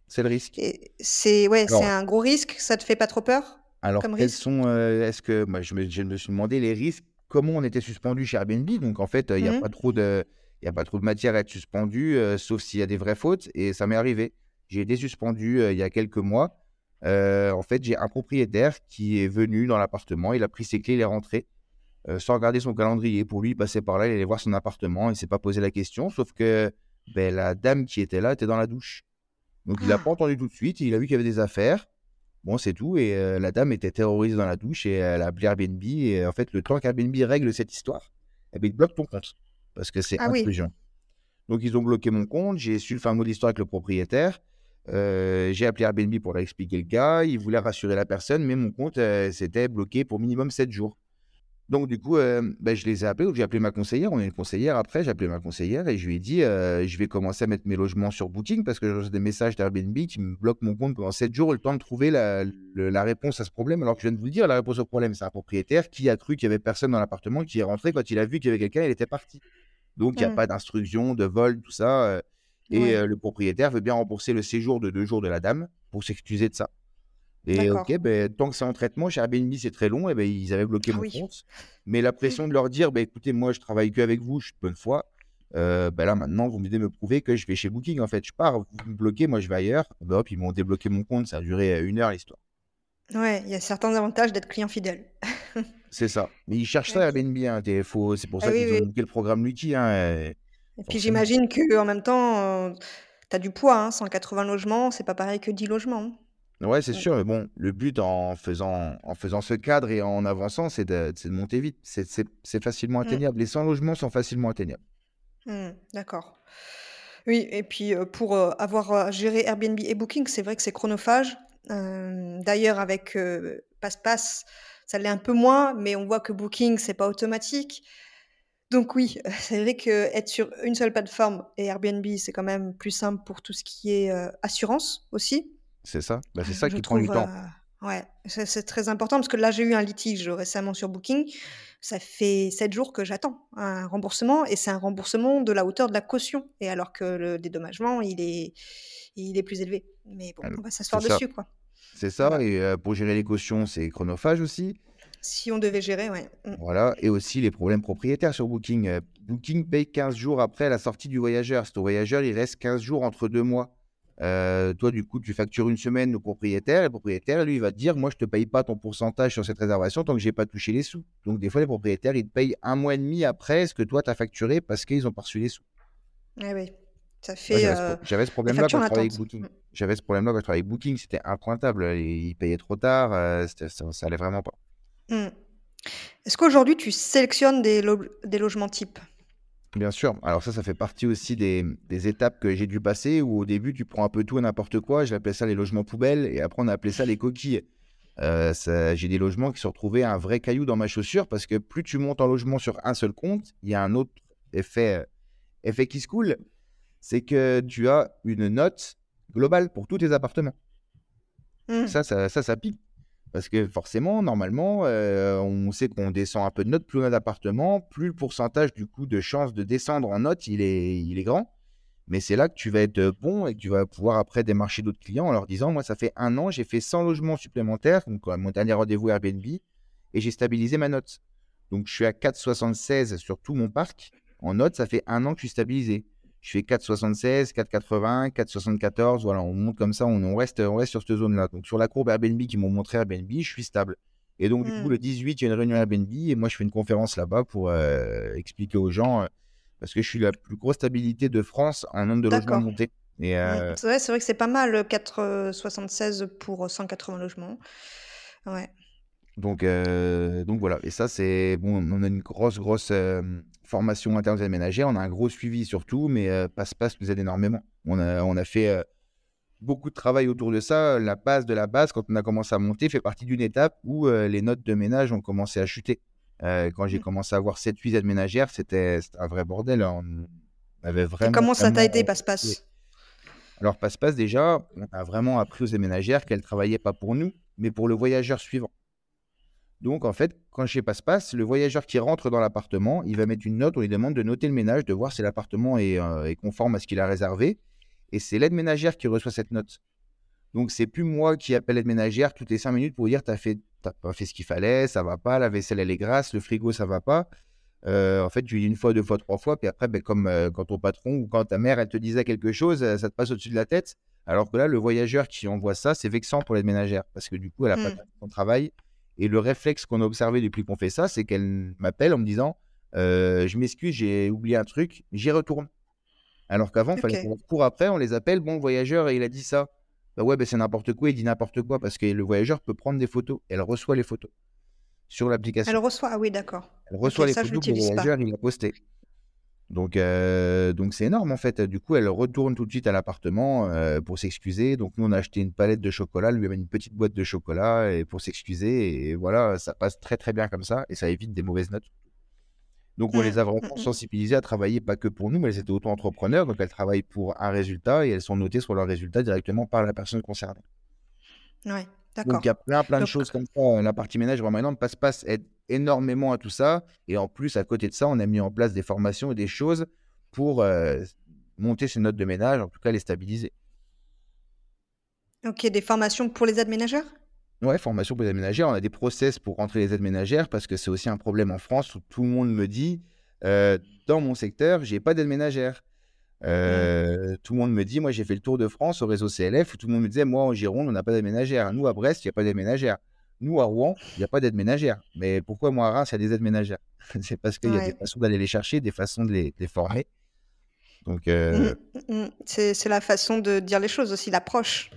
C'est le risque. Et c'est ouais, c'est Alors, un gros risque, ça te fait pas trop peur? Alors quels sont, euh, est-ce que, moi, je me, je me suis demandé les risques, comment on était suspendu chez Airbnb? Donc en fait, il n'y a pas Mhm. trop de, y a pas trop de matière à être suspendu, euh, sauf s'il y a des vraies fautes. Et ça m'est arrivé. J'ai été suspendu euh, il y a quelques mois. En fait, j'ai un propriétaire qui est venu dans l'appartement. Il a pris ses clés, il est rentré. sans regarder son calendrier. Pour lui, il passait par là, il allait voir son appartement, il s'est pas posé la question, sauf que ben, la dame qui était là était dans la douche. Donc il n'a pas Ah, entendu tout de suite, il a vu qu'il y avait des affaires. Bon, c'est tout. Et euh, la dame était terrorisée dans la douche et elle a appelé Airbnb. Et en fait, le temps qu'Airbnb règle cette histoire, eh ben, il bloque ton compte parce que c'est ah oui. intrusion. Donc ils ont bloqué mon compte, j'ai su le fin mot de l'histoire avec le propriétaire. Euh, j'ai appelé Airbnb pour leur expliquer le cas. Ils voulaient rassurer la personne, mais mon compte euh, s'était bloqué pour minimum 7 jours. Donc, du coup, euh, ben, je les ai appelés. Donc, j'ai appelé ma conseillère. On a une conseillère après. J'ai appelé ma conseillère et je lui ai dit euh, je vais commencer à mettre mes logements sur Booking parce que je reçois des messages d'Airbnb qui me bloquent mon compte pendant 7 jours, le temps de trouver la, le- la réponse à ce problème. Alors que je viens de vous le dire, la réponse au problème, c'est un propriétaire qui a cru qu'il y avait personne dans l'appartement, qui est rentré. Quand il a vu qu'il y avait quelqu'un, il était parti. Donc, il n'y a Hmm. pas d'instruction, de vol, tout ça. euh, et Ouais, le propriétaire veut bien rembourser le séjour de deux jours de la dame pour s'excuser de ça. Et ok, ben, tant que c'est en traitement, chez Airbnb, c'est très long, et ben, ils avaient bloqué Ah mon oui. compte. Mais la pression de leur dire, ben, écoutez, moi, je travaille que avec vous, je suis de bonne foi. euh, ben là, maintenant, vous venez me prouver que je vais chez Booking. En fait, je pars, vous me bloquez, moi, je vais ailleurs. Ben, hop, ils m'ont débloqué mon compte. Ça a duré euh, une heure, l'histoire. Ouais, il y a certains avantages d'être client fidèle. C'est ça. Mais ils cherchent ça. Airbnb. hein, C'est pour Ah ça oui, qu'ils ont oui. monté le programme Lucky. Hein, euh, Et puis j'imagine que en même temps, tu as du poids, hein, 180 logements, c'est pas pareil que 10 logements. Ouais, c'est sûr, mais bon, le but en faisant, en faisant ce cadre et en avançant, c'est de, de monter vite. C'est facilement Mm, atteignable. Les 100 logements sont facilement atteignables. mm, d'accord. Oui, et puis euh, pour euh, avoir euh, géré Airbnb et Booking, c'est vrai que c'est chronophage. Euh, D'ailleurs, avec euh, PassPass, ça l'est un peu moins, mais on voit que Booking, c'est pas automatique. Donc oui, c'est vrai que être sur une seule plateforme et Airbnb, c'est quand même plus simple pour tout ce qui est euh, assurance aussi. C'est ça? Bah, c'est ça Je qui prend du temps. euh, ouais, c'est très important parce que là, j'ai eu un litige récemment sur Booking. Ça fait sept jours que j'attends un remboursement et c'est un remboursement de la hauteur de la caution. Et alors que le dédommagement, il est, il est plus élevé. Mais bon, Alors, on va s'asseoir dessus, quoi. C'est ça. Voilà. Et euh, pour gérer les cautions, c'est chronophage aussi. Si on devait gérer, ouais. Mm. Voilà. Et aussi les problèmes propriétaires sur Booking. Euh, Booking paye 15 jours après la sortie du voyageur. C'est au voyageur, il reste 15 jours entre deux mois Euh, toi, du coup, tu factures une semaine au propriétaire. Et le propriétaire, lui, il va te dire Moi, je ne te paye pas ton pourcentage sur cette réservation tant que je n'ai pas touché les sous. Donc, des fois, les propriétaires, ils te payent un mois et demi après ce que toi, tu as facturé parce qu'ils ont pas reçu les sous. Eh oui, ça fait. J'avais ce, problème-là quand je travaillais avec Booking. J'avais ce problème-là quand je travaillais avec Booking. C'était impointable. Ils payaient trop tard. Euh, ça, ça, allait vraiment pas. Mmh. Est-ce qu'aujourd'hui, tu sélectionnes des, des logements types Bien sûr. Alors ça, ça fait partie aussi des, étapes que j'ai dû passer où au début, tu prends un peu tout et n'importe quoi. J'appelais ça les logements poubelles et après, on a appelé ça les coquilles. Euh, j'ai des logements qui se retrouvaient un vrai caillou dans ma chaussure parce que plus tu montes en logement sur un seul compte, il y a un autre effet, effet qui se coule. C'est que tu as une note globale pour tous tes appartements. Mmh. Ça, ça, ça, ça pique. Parce que forcément, normalement, euh, on sait qu'on descend un peu de note, plus on a d'appartements, plus le pourcentage du coup de chance de descendre en note, il est, grand. Mais c'est là que tu vas être bon et que tu vas pouvoir après démarcher d'autres clients en leur disant, moi, ça fait un an, j'ai fait 100 logements supplémentaires, donc mon dernier rendez-vous Airbnb, et j'ai stabilisé ma note. Donc je suis à 4,76 sur tout mon parc. En note, ça fait un an que je suis stabilisé je fais 4,76, 4,80, 4,74. Voilà, on monte comme ça, on, reste, on reste sur cette zone-là. Donc, sur la courbe Airbnb qui m'ont montré Airbnb, je suis stable. Et donc, du coup, mmh. le 18, il y a une réunion Airbnb et moi, je fais une conférence là-bas pour euh, expliquer aux gens, euh, parce que je suis la plus grosse stabilité de France en nombre de logements montés. Et, euh, C'est vrai, c'est vrai que c'est pas mal, 4,76 pour 180 logements. Ouais. Donc, donc voilà. Et ça, c'est bon. On a une grosse, grosse formation interne ménagère. On a un gros suivi surtout, mais Passe-Passe nous aide énormément. On a, on a fait beaucoup de travail autour de ça. La base de la base, quand on a commencé à monter, fait partie d'une étape où les notes de ménage ont commencé à chuter. quand j'ai mmh. commencé à avoir 7-8 aides ménagères, c'était un vrai bordel. On avait vraiment. comment ça t'a aidé, Passe-Passe Alors, Passe-Passe, déjà, on a vraiment appris aux aides ménagères qu'elles ne travaillaient pas pour nous, mais pour le voyageur suivant. Donc, en fait, quand chez Passe-Passe, le voyageur qui rentre dans l'appartement, il va mettre une note, on lui demande de noter le ménage, de voir si l'appartement est, euh, conforme à ce qu'il a réservé. Et c'est l'aide ménagère qui reçoit cette note. Donc, c'est plus moi qui appelle l'aide ménagère toutes les cinq minutes pour dire tu fait, pas fait ce qu'il fallait, ça va pas, la vaisselle elle est grasse, le frigo ça va pas. Euh, en fait, tu lui dis une fois, deux fois, trois fois, puis après, ben, comme euh, quand ton patron ou quand ta mère elle te disait quelque chose, ça te passe au-dessus de la tête. Alors que là, le voyageur qui envoie ça, c'est vexant pour l'aide ménagère parce que du coup, elle a pas mmh. son travail et le réflexe qu'on a observé depuis qu'on fait ça, c'est qu'elle m'appelle en me disant euh, Je m'excuse, j'ai oublié un truc, j'y retourne. Alors qu'avant, il fallait qu'on court après, on les appelle Bon, voyageur, il a dit ça. Bah ouais, bah c'est n'importe quoi, il dit n'importe quoi parce que le voyageur peut prendre des photos. Elle reçoit les photos sur l'application. Elle reçoit, ah oui, d'accord. Elle reçoit les photos que le voyageur il a posté. Donc, euh, donc c'est énorme en fait. Du coup, elle retourne tout de suite à l'appartement euh, pour s'excuser. Donc, nous, on a acheté une palette de chocolat, lui a une petite boîte de chocolat et pour s'excuser. Et voilà, ça passe très très bien comme ça et ça évite des mauvaises notes. Donc, on mmh. les a vraiment mmh, mmh. sensibilisées à travailler pas que pour nous, mais elles étaient auto-entrepreneurs. Donc, elles travaillent pour un résultat et elles sont notées sur leur résultat directement par la personne concernée. Ouais. Donc il y a plein, plein de choses comme ça. La partie ménage vraiment énorme. Passe-Passe aide énormément à tout ça. Et en plus, à côté de ça, on a mis en place des formations et des choses pour euh, monter ces notes de ménage, en tout cas les stabiliser. Ok, des formations pour les aides ménagères? Ouais, formation pour les aides ménagères. On a des process pour rentrer les aides ménagères parce que c'est aussi un problème en France où tout le monde me dit euh, dans mon secteur, j'ai pas d'aide ménagère. Mmh. Tout le monde me dit, moi j'ai fait le tour de France au réseau CLF où tout le monde me disait, moi en Gironde, on n'a pas d'aide ménagère. Nous à Brest, il n'y a pas d'aide ménagère. Nous à Rouen, il n'y a pas d'aide ménagère. Mais pourquoi moi à Reims, il y a des aides ménagères? C'est parce qu'il y a des façons d'aller les chercher, des façons de les, former. Donc, euh... Mmh, mmh, c'est la façon de dire les choses aussi, l'approche.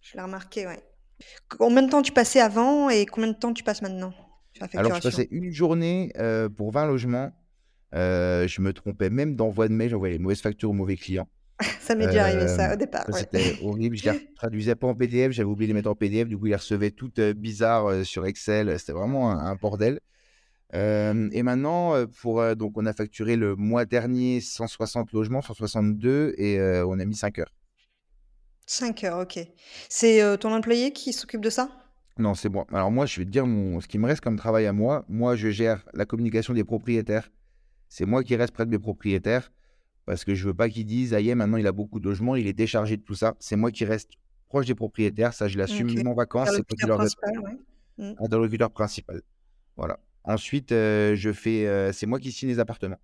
Je l'ai remarqué, ouais. Combien de temps tu passais avant et combien de temps tu passes maintenant Alors, je passais une journée euh, pour 20 logements euh, je me trompais même d'envoi de mail, j'envoyais les mauvaises factures aux mauvais clients. ça m'est déjà arrivé ça au départ. C'était horrible, je les traduisais pas en PDF, j'avais oublié de les mettre en PDF, du coup ils les recevaient toutes euh, bizarres euh, sur Excel, c'était vraiment un, bordel. et maintenant, pour, donc on a facturé le mois dernier 160 logements, 162, et on a mis 5 heures. 5 heures, ok. C'est ton employé qui s'occupe de ça? Non, c'est moi. Alors moi, je vais te dire mon, ce qui me reste comme travail à moi. Moi, je gère la communication des propriétaires c'est moi qui reste près de mes propriétaires parce que je veux pas qu'ils disent, aïe, maintenant il a beaucoup de logements, il est déchargé de tout ça. C'est moi qui reste proche des propriétaires. Ça, je l'assume okay. en vacances. C'est leur principal, ouais. Mmh. Interlocuteur principal. Voilà. Ensuite, euh, je fais, euh, c'est moi qui signe les appartements.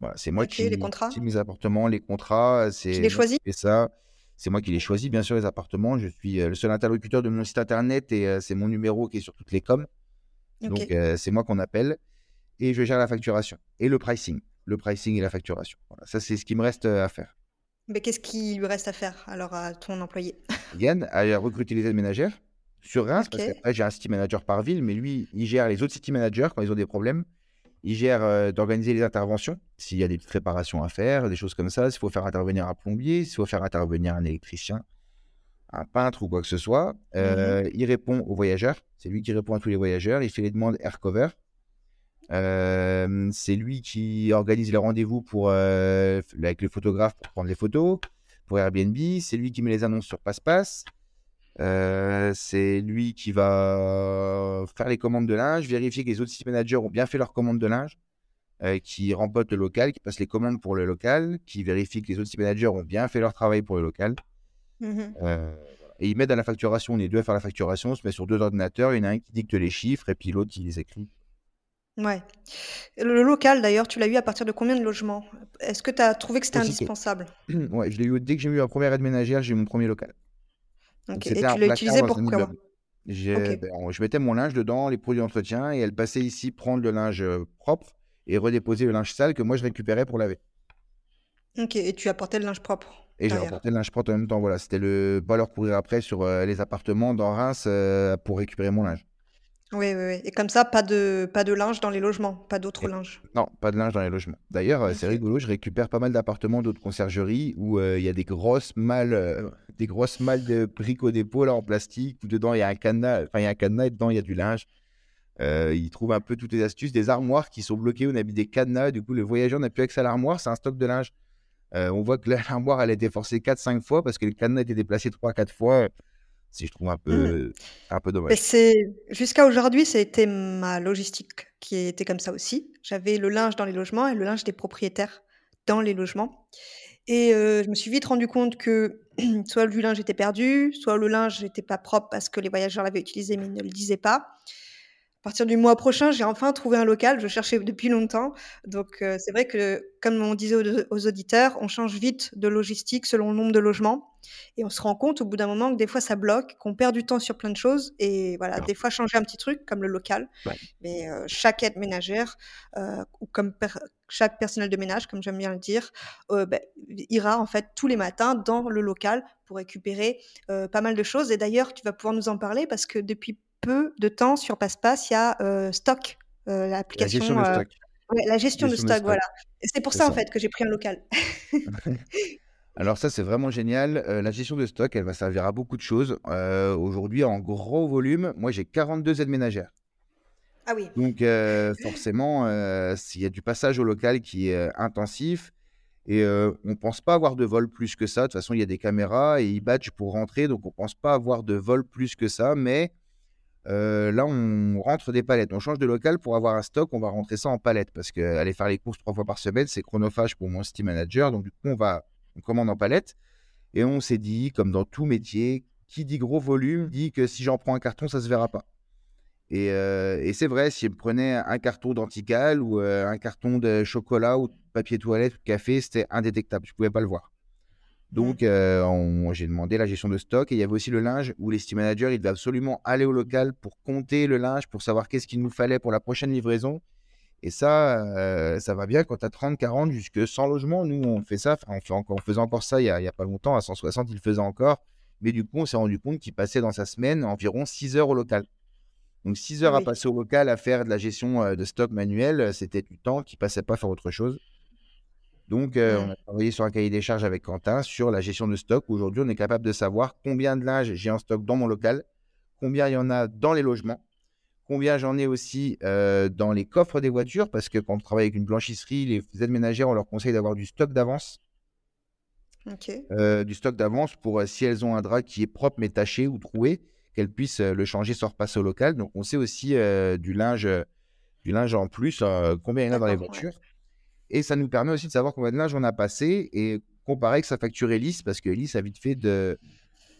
Voilà, c'est moi qui les contrats. signe les appartements, les contrats. C'est tu les choisis? ça. C'est moi qui les choisis, bien sûr, les appartements. Je suis le seul interlocuteur de mon site internet et c'est mon numéro qui est sur toutes les coms. Donc, c'est moi qu'on appelle et je gère la facturation et le pricing. Le pricing et la facturation. Voilà, ça, c'est ce qui me reste à faire. Mais qu'est-ce qui lui reste à faire alors à ton employé? Yann a recruté les aides ménagères sur Reims, parce qu'après j'ai un city manager par ville, mais lui, il gère les autres city managers quand ils ont des problèmes. Il gère d'organiser les interventions, s'il y a des petites réparations à faire, des choses comme ça, s'il faut faire intervenir un plombier, s'il faut faire intervenir un électricien, un peintre ou quoi que ce soit. Mmh il répond aux voyageurs, c'est lui qui répond à tous les voyageurs, il fait les demandes c'est lui qui organise les rendez-vous pour, avec les photographes pour prendre les photos pour Airbnb. C'est lui qui met les annonces sur PassePass. Euh, c'est lui qui va faire les commandes de linge, vérifier que les autres site managers ont bien fait leurs commandes de linge, qui rempote le local, qui passe les commandes pour le local, qui vérifie que les autres site managers ont bien fait leur travail pour le local. Mmh et il met dans la facturation, on est deux à faire la facturation, on se met sur deux ordinateurs, il y en a un qui dicte les chiffres et puis l'autre qui les écrit. Ouais. Le local, d'ailleurs, tu l'as eu à partir de combien de logements? Est-ce que tu as trouvé que c'était indispensable? Ouais, je l'ai eu dès que j'ai eu la première aide ménagère, j'ai eu mon premier local. Ok. Et tu l'as utilisé pour quoi? ben, je mettais mon linge dedans, les produits d'entretien, et elle passait ici prendre le linge euh, propre et redéposer le linge sale que moi je récupérais pour laver. Ok, et tu apportais le linge propre Et j'ai apporté le linge propre en même temps. Voilà, c'était le pas leur courir après sur euh, les appartements dans Reims euh, pour récupérer mon linge. Oui, oui, oui. Et comme ça, pas de, pas de linge dans les logements, pas d'autres linge. Non, pas de linge dans les logements. D'ailleurs, euh, c'est rigolo, je récupère pas mal d'appartements d'autres conciergeries où euh, il y a des grosses malles, euh, des grosses malles de au dépôt là en plastique où dedans il y a un cadenas, enfin il y a un cadenas et dedans il y a du linge. ils trouvent un peu toutes les astuces, des armoires qui sont bloquées, on a mis des cadenas, du coup le voyageur n'a plus accès à l'armoire, c'est un stock de linge. on voit que l'armoire elle a été forcée 4-5 fois parce que le cadenas a été déplacé 3-4 fois si je trouve un peu, un peu dommage. c'est jusqu'à aujourd'hui, c'était ma logistique qui était comme ça aussi. J'avais le linge dans les logements et le linge des propriétaires dans les logements. Et je me suis vite rendu compte que soit le linge était perdu, soit le linge n'était pas propre parce que les voyageurs l'avaient utilisé mais ils ne le disaient pas. À partir du mois prochain, j'ai enfin trouvé un local. Je cherchais depuis longtemps. Donc, euh, c'est vrai que, comme on disait aux, auditeurs, on change vite de logistique selon le nombre de logements. Et on se rend compte au bout d'un moment que des fois, ça bloque, qu'on perd du temps sur plein de choses. Et voilà, des fois, changer un petit truc comme le local. Mais euh, chaque aide ménagère, euh, ou comme chaque personnel de ménage, comme j'aime bien le dire, ben, ira en fait tous les matins dans le local pour récupérer pas mal de choses. Et d'ailleurs, tu vas pouvoir nous en parler parce que depuis peu de temps sur PassePass, il y a euh, Stock, euh, l'application. La gestion de euh, stock. la gestion, de, stock, voilà. c'est pour ça, en fait que j'ai pris un local. Alors ça, c'est vraiment génial. la gestion de stock, elle va servir à beaucoup de choses. Aujourd'hui, en gros volume, moi, j'ai 42 aides ménagères. Ah oui. Donc forcément, s'il y a du passage au local qui est intensif, et on ne pense pas avoir de vol plus que ça. De toute façon, il y a des caméras et ils badgent pour rentrer, donc on ne pense pas avoir de vol plus que ça. Mais là, on rentre des palettes. On change de local pour avoir un stock. On va rentrer ça en palette parce qu'aller faire les courses trois fois par semaine, c'est chronophage pour mon Steam Manager. Donc, du coup, on va on commande en palette. Et on s'est dit, comme dans tout métier, qui dit gros volume dit que si j'en prends un carton, ça se verra pas. Et, c'est vrai, si je prenais un carton d'antical ou un carton de chocolat ou de papier toilette ou de café, c'était indétectable. Je pouvais pas le voir. Donc, euh, j'ai demandé la gestion de stock et il y avait aussi le linge où les steam managers, ils devaient absolument aller au local pour compter le linge, pour savoir qu'est-ce qu'il nous fallait pour la prochaine livraison. Et ça, euh, ça va bien quand tu as 30, 40, jusque 100 logements. Nous, on fait ça, on, fait encore, on faisait encore ça il n'y a, pas longtemps, à 160, il le faisait encore. Mais du coup, on s'est rendu compte qu'il passait dans sa semaine environ 6 heures au local. Donc 6 heures à passer au local à faire de la gestion euh, de stock manuel, c'était du temps qui passait pas à faire autre chose. Donc, euh, on a travaillé sur un cahier des charges avec Quentin sur la gestion de stock. Aujourd'hui, on est capable de savoir combien de linge j'ai en stock dans mon local, combien il y en a dans les logements, combien j'en ai aussi euh, dans les coffres des voitures, parce que quand on travaille avec une blanchisserie, les aides ménagères, on leur conseille d'avoir du stock d'avance. Euh, du stock d'avance pour si elles ont un drap qui est propre mais taché ou troué, qu'elles puissent le changer sans repasser au local. Donc, on sait aussi du linge, du linge en plus, combien il y en a dans les voitures. Et ça nous permet aussi de savoir combien de linge on a passé et comparer que sa facture Elise, parce que Elise a vite fait de,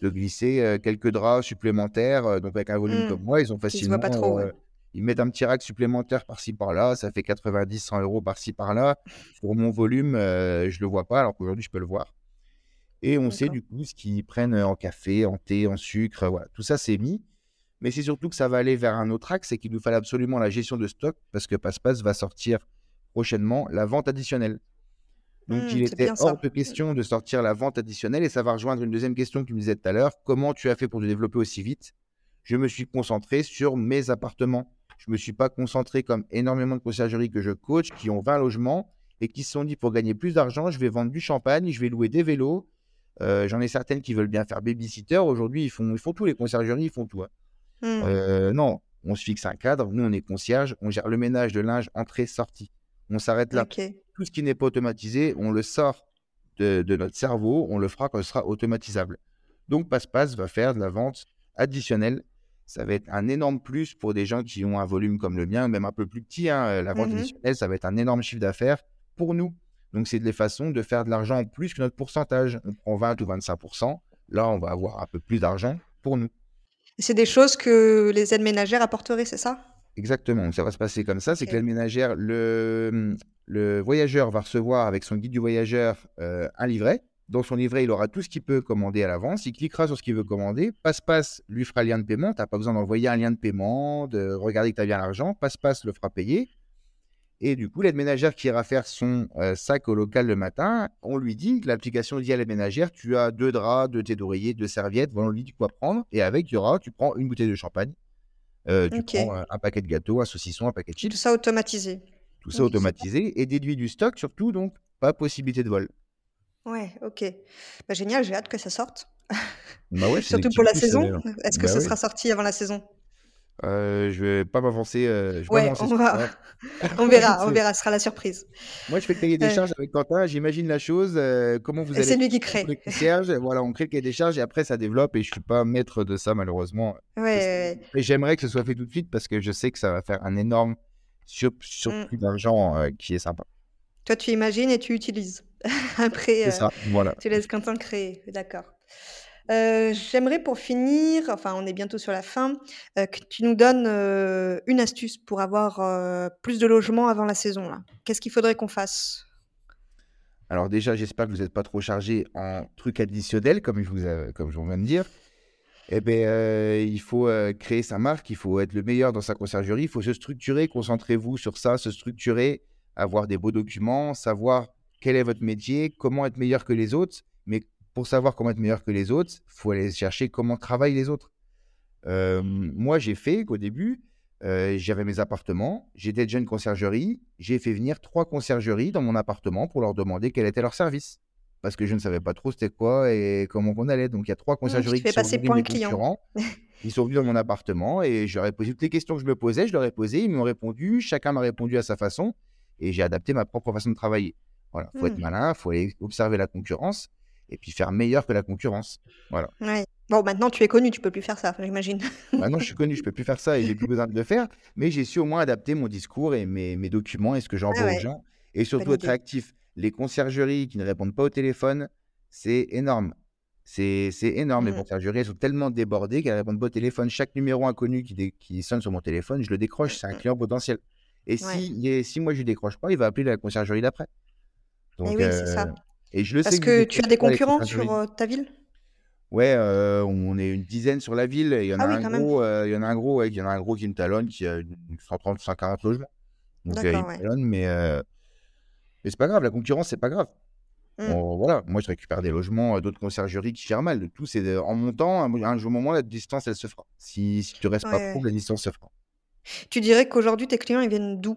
de glisser euh, quelques draps supplémentaires. Euh, donc, avec un volume mmh. comme moi, ils ont facilement. Pas trop, euh, Ils mettent un petit rack supplémentaire par-ci par-là, ça fait 90-100 euros par-ci par-là. Pour mon volume, je ne le vois pas, alors qu'aujourd'hui, je peux le voir. Et on sait du coup ce qu'ils prennent en café, en thé, en sucre, voilà. Tout ça, c'est mis. Mais c'est surtout que ça va aller vers un autre axe, c'est qu'il nous fallait absolument la gestion de stock parce que PassePass va sortir prochainement la vente additionnelle. Donc, Mmh, il était hors de question de sortir la vente additionnelle et ça va rejoindre une deuxième question que tu me disais tout à l'heure. Comment tu as fait pour te développer aussi vite? Je me suis concentré sur mes appartements. Je ne me suis pas concentré comme énormément de conciergeries que je coach qui ont 20 logements et qui se sont dit pour gagner plus d'argent, je vais vendre du champagne, je vais louer des vélos. Euh, J'en ai certaines qui veulent bien faire babysitter. Aujourd'hui, ils font, ils font tout, les conciergeries, ils font tout. hein. Mmh. Euh, non, on se fixe un cadre. Nous, on est concierge. On gère le ménage de linge, entrée, sortie. On s'arrête là. Tout ce qui n'est pas automatisé, on le sort de, de notre cerveau. On le fera quand ce sera automatisable. Donc, Passe-Passe va faire de la vente additionnelle. Ça va être un énorme plus pour des gens qui ont un volume comme le mien, même un peu plus petit. hein. La vente Mhm. additionnelle, ça va être un énorme chiffre d'affaires pour nous. Donc, c'est des façons de faire de l'argent en plus que notre pourcentage. On prend 20 ou 25% Là, on va avoir un peu plus d'argent pour nous. C'est des choses que les aides ménagères apporteraient, c'est ça? Exactement, donc ça va se passer comme ça, c'est que l'aide ménagère, le, le voyageur va recevoir avec son guide du voyageur euh, un livret. Dans son livret, il aura tout ce qu'il peut commander à l'avance. Il cliquera sur ce qu'il veut commander. Passe-Passe lui fera lien de paiement. Tu n'as pas besoin d'envoyer un lien de paiement, de regarder que tu as bien l'argent. Passe-Passe le fera payer. Et du coup, l'aide ménagère qui ira faire son euh, sac au local le matin, on lui dit l'application dit à l'aide ménagère, tu as deux draps, deux thés d'oreiller, deux serviettes, voilà, on lui dit quoi prendre. Et avec, il y aura, tu prends une bouteille de champagne, euh, tu Ok. prends euh, un paquet de gâteaux, un saucisson, un paquet de Tout chips, ça automatisé. tout ça Oui, automatisé et déduit du stock surtout, donc pas possibilité de vol. Ouais, ok. Bah, génial, j'ai hâte que ça sorte. Bah ouais, Surtout pour la saison. Est-ce que bah ça oui. sera sorti avant la saison? Euh, je vais pas m'avancer. euh, Ouais, on va, verra, on verra, ce sera la surprise. Moi, je fais le cahier des Euh, charges avec Quentin. J'imagine la chose. euh, comment vous et c'est allez lui qui crée. concierges. Voilà, on crée le cahier des charges et après ça développe. Et je suis pas maître de ça malheureusement. Ouais, Et j'aimerais que ce soit fait tout de suite parce que je sais que ça va faire un énorme sur- ouais. Mm. surplus d'argent euh, qui est sympa. Toi, tu imagines et tu utilises. Après, ça. Voilà. tu laisses Quentin créer. D'accord. Euh, j'aimerais pour finir, enfin on est bientôt sur la fin, euh, que tu nous donnes euh, une astuce pour avoir plus de logements avant la saison. Qu'est-ce qu'il faudrait qu'on fasse? Alors déjà, j'espère que vous n'êtes pas trop chargé en trucs additionnels, comme je vous, a- comme je viens de dire. Eh bien, il faut créer sa marque, il faut être le meilleur dans sa conciergerie, il faut se structurer, concentrez-vous sur ça, se structurer, avoir des beaux documents, savoir quel est votre métier, comment être meilleur que les autres. Mais pour savoir comment être meilleur que les autres, il faut aller chercher comment travaillent les autres. Euh, moi, j'ai fait qu'au début, euh, j'avais mes appartements, j'étais déjà une conciergerie, j'ai fait venir trois conciergeries dans mon appartement pour leur demander quel était leur service. Parce que je ne savais pas trop c'était quoi et comment on allait. Donc il y a trois Tu conciergeries qui sont concurrents. Ils sont venus dans mon appartement et je leur ai posé toutes les questions que je me posais, je leur ai posé, ils m'ont répondu, chacun m'a répondu à sa façon et j'ai adapté ma propre façon de travailler. Voilà, faut être Hmm, malin, faut aller observer la concurrence et puis faire meilleur que la concurrence. Voilà. ouais. Bon, maintenant tu es connu, tu peux plus faire ça, j'imagine. Maintenant, je suis connu, je peux plus faire ça et j'ai plus besoin de le faire, mais j'ai su au moins adapter mon discours et mes, mes documents et ce que j'envoie aux ouais, gens et surtout être réactif. Les conciergeries qui ne répondent pas au téléphone, c'est énorme. C'est énorme. Les Hmm, conciergeries, elles sont tellement débordées qu'elles répondent pas au téléphone. Chaque numéro inconnu qui, sonne sur mon téléphone, je le décroche, c'est un hmm, client potentiel. Et Ouais. si, si moi je ne décroche pas, il va appeler la conciergerie d'après. Donc, oui, c'est euh, ça. Et je le Parce sais que que tu as des pas concurrents sur euh, ta ville? Ouais, euh, on est une dizaine sur la ville. Il y en a Ah oui, un gros, euh, il y en a un gros, ouais, il y en a un gros qui me talonne, qui a une 130, 140 logements. Donc il me ouais. talonne, mais, euh, mais c'est pas grave. La concurrence, c'est pas grave. On- voilà, moi je récupère des logements, euh, d'autres conciergeries qui gèrent mal. Tout, c'est en montant, un, un jour moment, la distance, elle se fera. Si, si tu restes pas Ouais, trop, ouais. la distance se fera. Tu dirais qu'aujourd'hui tes clients ils viennent d'où?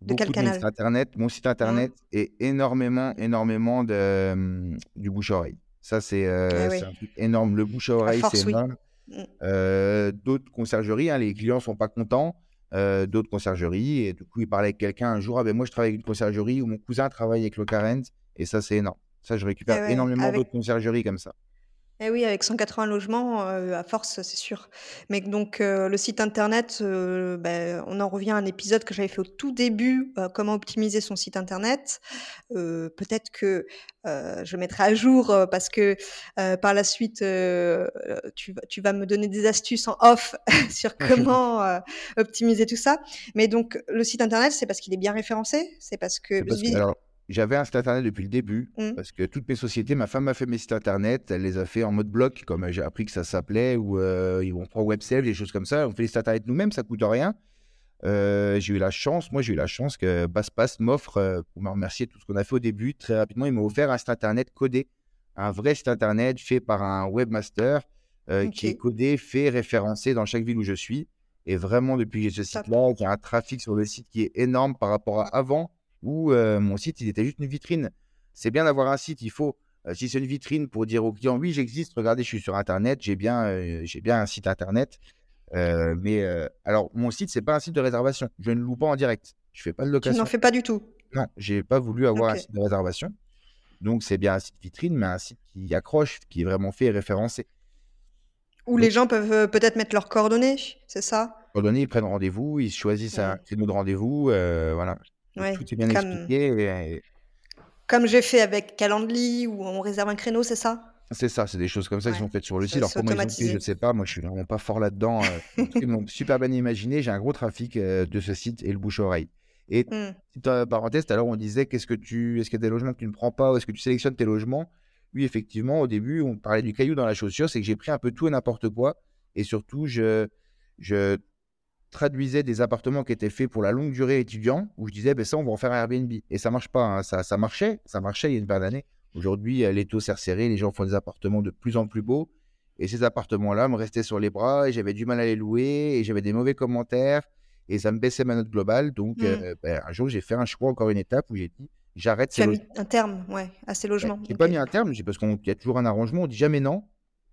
De quel canal? internet. Mon site Hmm, internet est énormément, énormément de, euh, du bouche-oreille. Ça, c'est euh, oui, c'est un truc énorme. Le à bouche-oreille, c'est oui. énorme. Hmm, Euh, d'autres conciergeries, hein, les clients sont pas contents. euh, d'autres conciergeries, et du coup, ils parlaient avec quelqu'un un jour. Ah ben moi, je travaille avec une conciergerie où mon cousin travaille avec le Carent, et ça, c'est énorme. Ça, je Eh récupère ouais, énormément avec d'autres conciergeries comme ça. Eh oui, avec 180 logements, heu, à force, c'est sûr. Mais donc heu, le site internet, heu, beh, on en revient à un épisode que j'avais fait au tout début, heu, comment optimiser son site internet. Heu, peut-être que, heu, je mettrai à jour, heu, parce que, heu, par la suite, heu, tu vas tu vas me donner des astuces en off sur comment, heu, optimiser tout ça. Mais donc le site internet, c'est parce qu'il est bien référencé? C'est parce que C'est parce que, vi alors, j'avais un site internet depuis le début, Mmh. parce que toutes mes sociétés, ma femme a fait mes sites internet, elle les a fait en mode bloc, comme j'ai appris que ça s'appelait, ou euh, on prend WebSelf, des choses comme ça. On fait les sites internet nous-mêmes, ça coûte rien. Euh, j'ai eu la chance, moi j'ai eu la chance que BassPass m'offre, euh, pour me remercier de tout ce qu'on a fait au début, très rapidement, il m'a offert un site internet codé, un vrai site internet fait par un webmaster euh, qui est codé, fait, référencé dans chaque ville où je suis. Et vraiment, depuis que j'ai ce site-là, il y a un trafic sur le site qui est énorme par rapport à avant, où euh, mon site, il était juste une vitrine. C'est bien d'avoir un site, il faut, euh, si c'est une vitrine pour dire aux clients, oui, j'existe, regardez, je suis sur Internet, j'ai bien, euh, j'ai bien un site Internet. Mais alors, mon site, c'est pas un site de réservation. Je ne loue pas en direct. Je fais pas de Tu location. n'en fais pas du tout? Non, j'ai pas voulu avoir un site de réservation. Donc, c'est bien un site vitrine, mais un site qui accroche, qui est vraiment fait et référencé. Où Donc, les gens peuvent peut-être mettre leurs coordonnées, c'est ça? coordonnées, ils prennent rendez-vous, ils choisissent un créneau de rendez-vous. voilà. Ouais. tout est bien Comme, expliqué. et- comme j'ai fait avec Calendly, où on réserve un créneau, c'est ça? c'est ça, c'est des choses comme ça qui sont faites sur le site. Alors, comment ils ont fait, je ne sais pas. Moi, je suis vraiment pas fort là-dedans. euh, ils m'ont super bien imaginé. J'ai un gros trafic euh, de ce site et le bouche-oreille. Et Hmm. petite euh, parenthèse, tout à l'heure, on disait qu'est-ce que tu, est-ce qu'il y a des logements que tu ne prends pas ou est-ce que tu sélectionnes tes logements? Oui, effectivement, au début, on parlait du caillou dans la chaussure, c'est que j'ai pris un peu tout et n'importe quoi. Et surtout, je, je traduisais des appartements qui étaient faits pour la longue durée étudiant, où je disais, ben ça, on va en faire un Airbnb. Et ça marche pas, hein. Ça, ça marchait, ça marchait il y a une paire d'années. Aujourd'hui, euh, les taux s'est resserré, les gens font des appartements de plus en plus beaux. Et ces appartements-là me restaient sur les bras et j'avais du mal à les louer et j'avais des mauvais commentaires et ça me baissait ma note globale. Donc, Hmm. euh, ben, un jour, j'ai fait un choix, encore une étape où j'ai dit, j'arrête Tu ces as logements. mis un terme, ouais, à ces logements. j'ai Ok. pas mis un terme, j'ai- parce qu'il y a toujours un arrangement, on dit jamais non,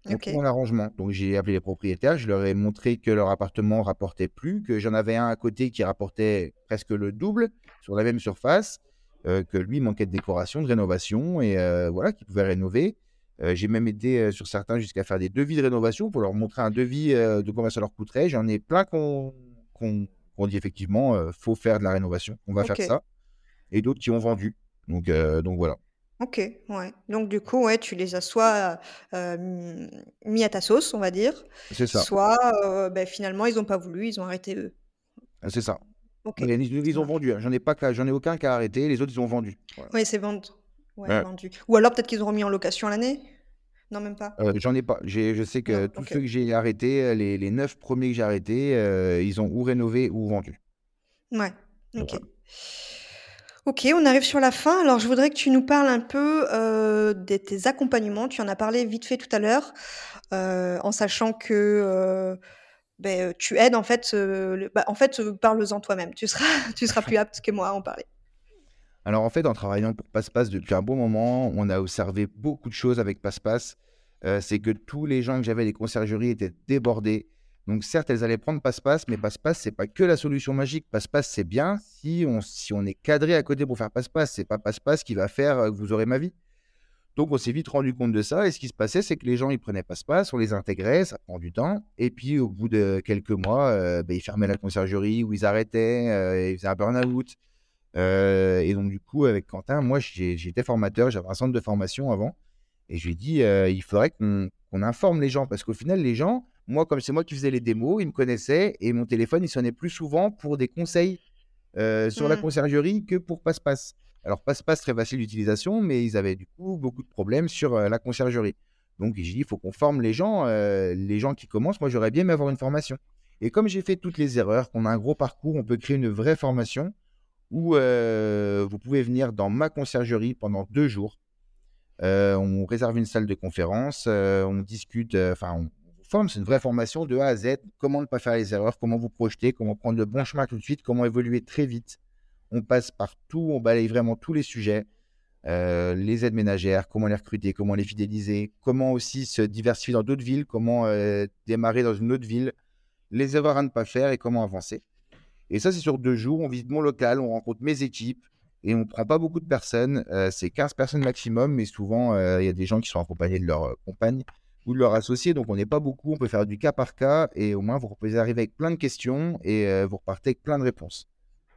on Ok. trouve un arrangement. Donc j'ai appelé les propriétaires, je leur ai montré que leur appartement rapportait plus, que j'en avais un à côté qui rapportait presque le double sur la même surface, euh, que lui manquait de décoration, de rénovation, et euh, voilà, qu'il pouvait rénover. Euh, j'ai même aidé sur certains jusqu'à faire des devis de rénovation pour leur montrer un devis de combien ça leur coûterait. J'en ai plein qu'on qu'on- qu'on dit effectivement, faut faire de la rénovation, on va faire ça, et d'autres qui ont vendu. Donc, donc voilà. Ok, ouais. Donc du coup, ouais, tu les as soit euh, mis mis à ta sauce, on va dire, C'est ça, soit euh, ben, finalement ils n'ont pas voulu, ils ont arrêté eux. c'est ça. Ok, ils, ils ça ont marche. vendu. hein. J'en ai pas, j'en ai aucun qui a arrêté. Les autres, ils ont vendu. Voilà. Oui, c'est vendu. Ouais, Ouais. vendu. Ou alors peut-être qu'ils ont remis en location l'année? Non, même pas. Euh, j'en ai pas. J'ai, je sais que Non, tous ok. ceux que j'ai arrêtés, les, les neuf premiers que j'ai arrêtés, ils ont ou rénové ou vendu. Ouais, ok. Voilà. Ok, on arrive sur la fin. Alors, je voudrais que tu nous parles un peu euh, de tes accompagnements. Tu en as parlé vite fait tout à l'heure, euh, en sachant que euh, ben, tu aides en fait. bah, en fait, parle-en toi-même. Tu seras, tu seras plus apte que moi à en parler. Alors en fait, en travaillant pour PassePass depuis un bon moment, on a observé beaucoup de choses avec PassePass. Euh, c'est que tous les gens que j'avais, les conciergeries étaient débordés. Donc certes, elles allaient prendre PassePass, mais PassePass, c'est pas que la solution magique. PassePass, c'est bien si on, si on est cadré à côté pour faire PassePass. C'est pas PassePass qui va faire euh, que vous aurez ma vie. Donc on s'est vite rendu compte de ça. Et ce qui se passait, c'est que les gens, ils prenaient PassePass, on les intégrait, ça prend du temps. Et puis au bout de quelques mois, euh, ben, ils fermaient la conciergerie ou ils arrêtaient, euh, ils faisaient un burn-out. Et donc, du coup, avec Quentin, moi, j'étais formateur, j'avais un centre de formation avant. Et je lui ai dit, il faudrait qu'on informe les gens. Parce qu'au final, les gens, moi, comme c'est moi qui faisais les démos, ils me connaissaient et mon téléphone, il sonnait plus souvent pour des conseils euh, sur la Hmm. conciergerie que pour PassePass. Alors, PassePass, très facile d'utilisation, mais ils avaient du coup beaucoup de problèmes sur euh, la conciergerie. Donc, j'ai dit, il faut qu'on forme les gens, euh, les gens qui commencent. Moi, j'aurais bien aimé avoir une formation. Et comme j'ai fait toutes les erreurs, qu'on a un gros parcours, on peut créer une vraie formation où vous pouvez venir dans ma conciergerie pendant deux jours. On réserve une salle de conférence, on discute, enfin, on c'est une vraie formation de A à Z. Comment ne pas faire les erreurs, comment vous projeter, comment prendre le bon chemin tout de suite, comment évoluer très vite? On passe par tout, on balaye vraiment tous les sujets. Euh, les aides ménagères, comment les recruter, comment les fidéliser, comment aussi se diversifier dans d'autres villes, comment euh, démarrer dans une autre ville, les erreurs à ne pas faire et comment avancer. Et ça, c'est sur deux jours. On visite mon local, on rencontre mes équipes et on ne prend pas beaucoup de personnes. Euh, c'est 15 personnes maximum, mais souvent, il y a des gens qui sont accompagnés de leur compagne ou de leur associé. Donc, on n'est pas beaucoup. On peut faire du cas par cas et au moins, vous pouvez arriver avec plein de questions et euh, vous repartez avec plein de réponses.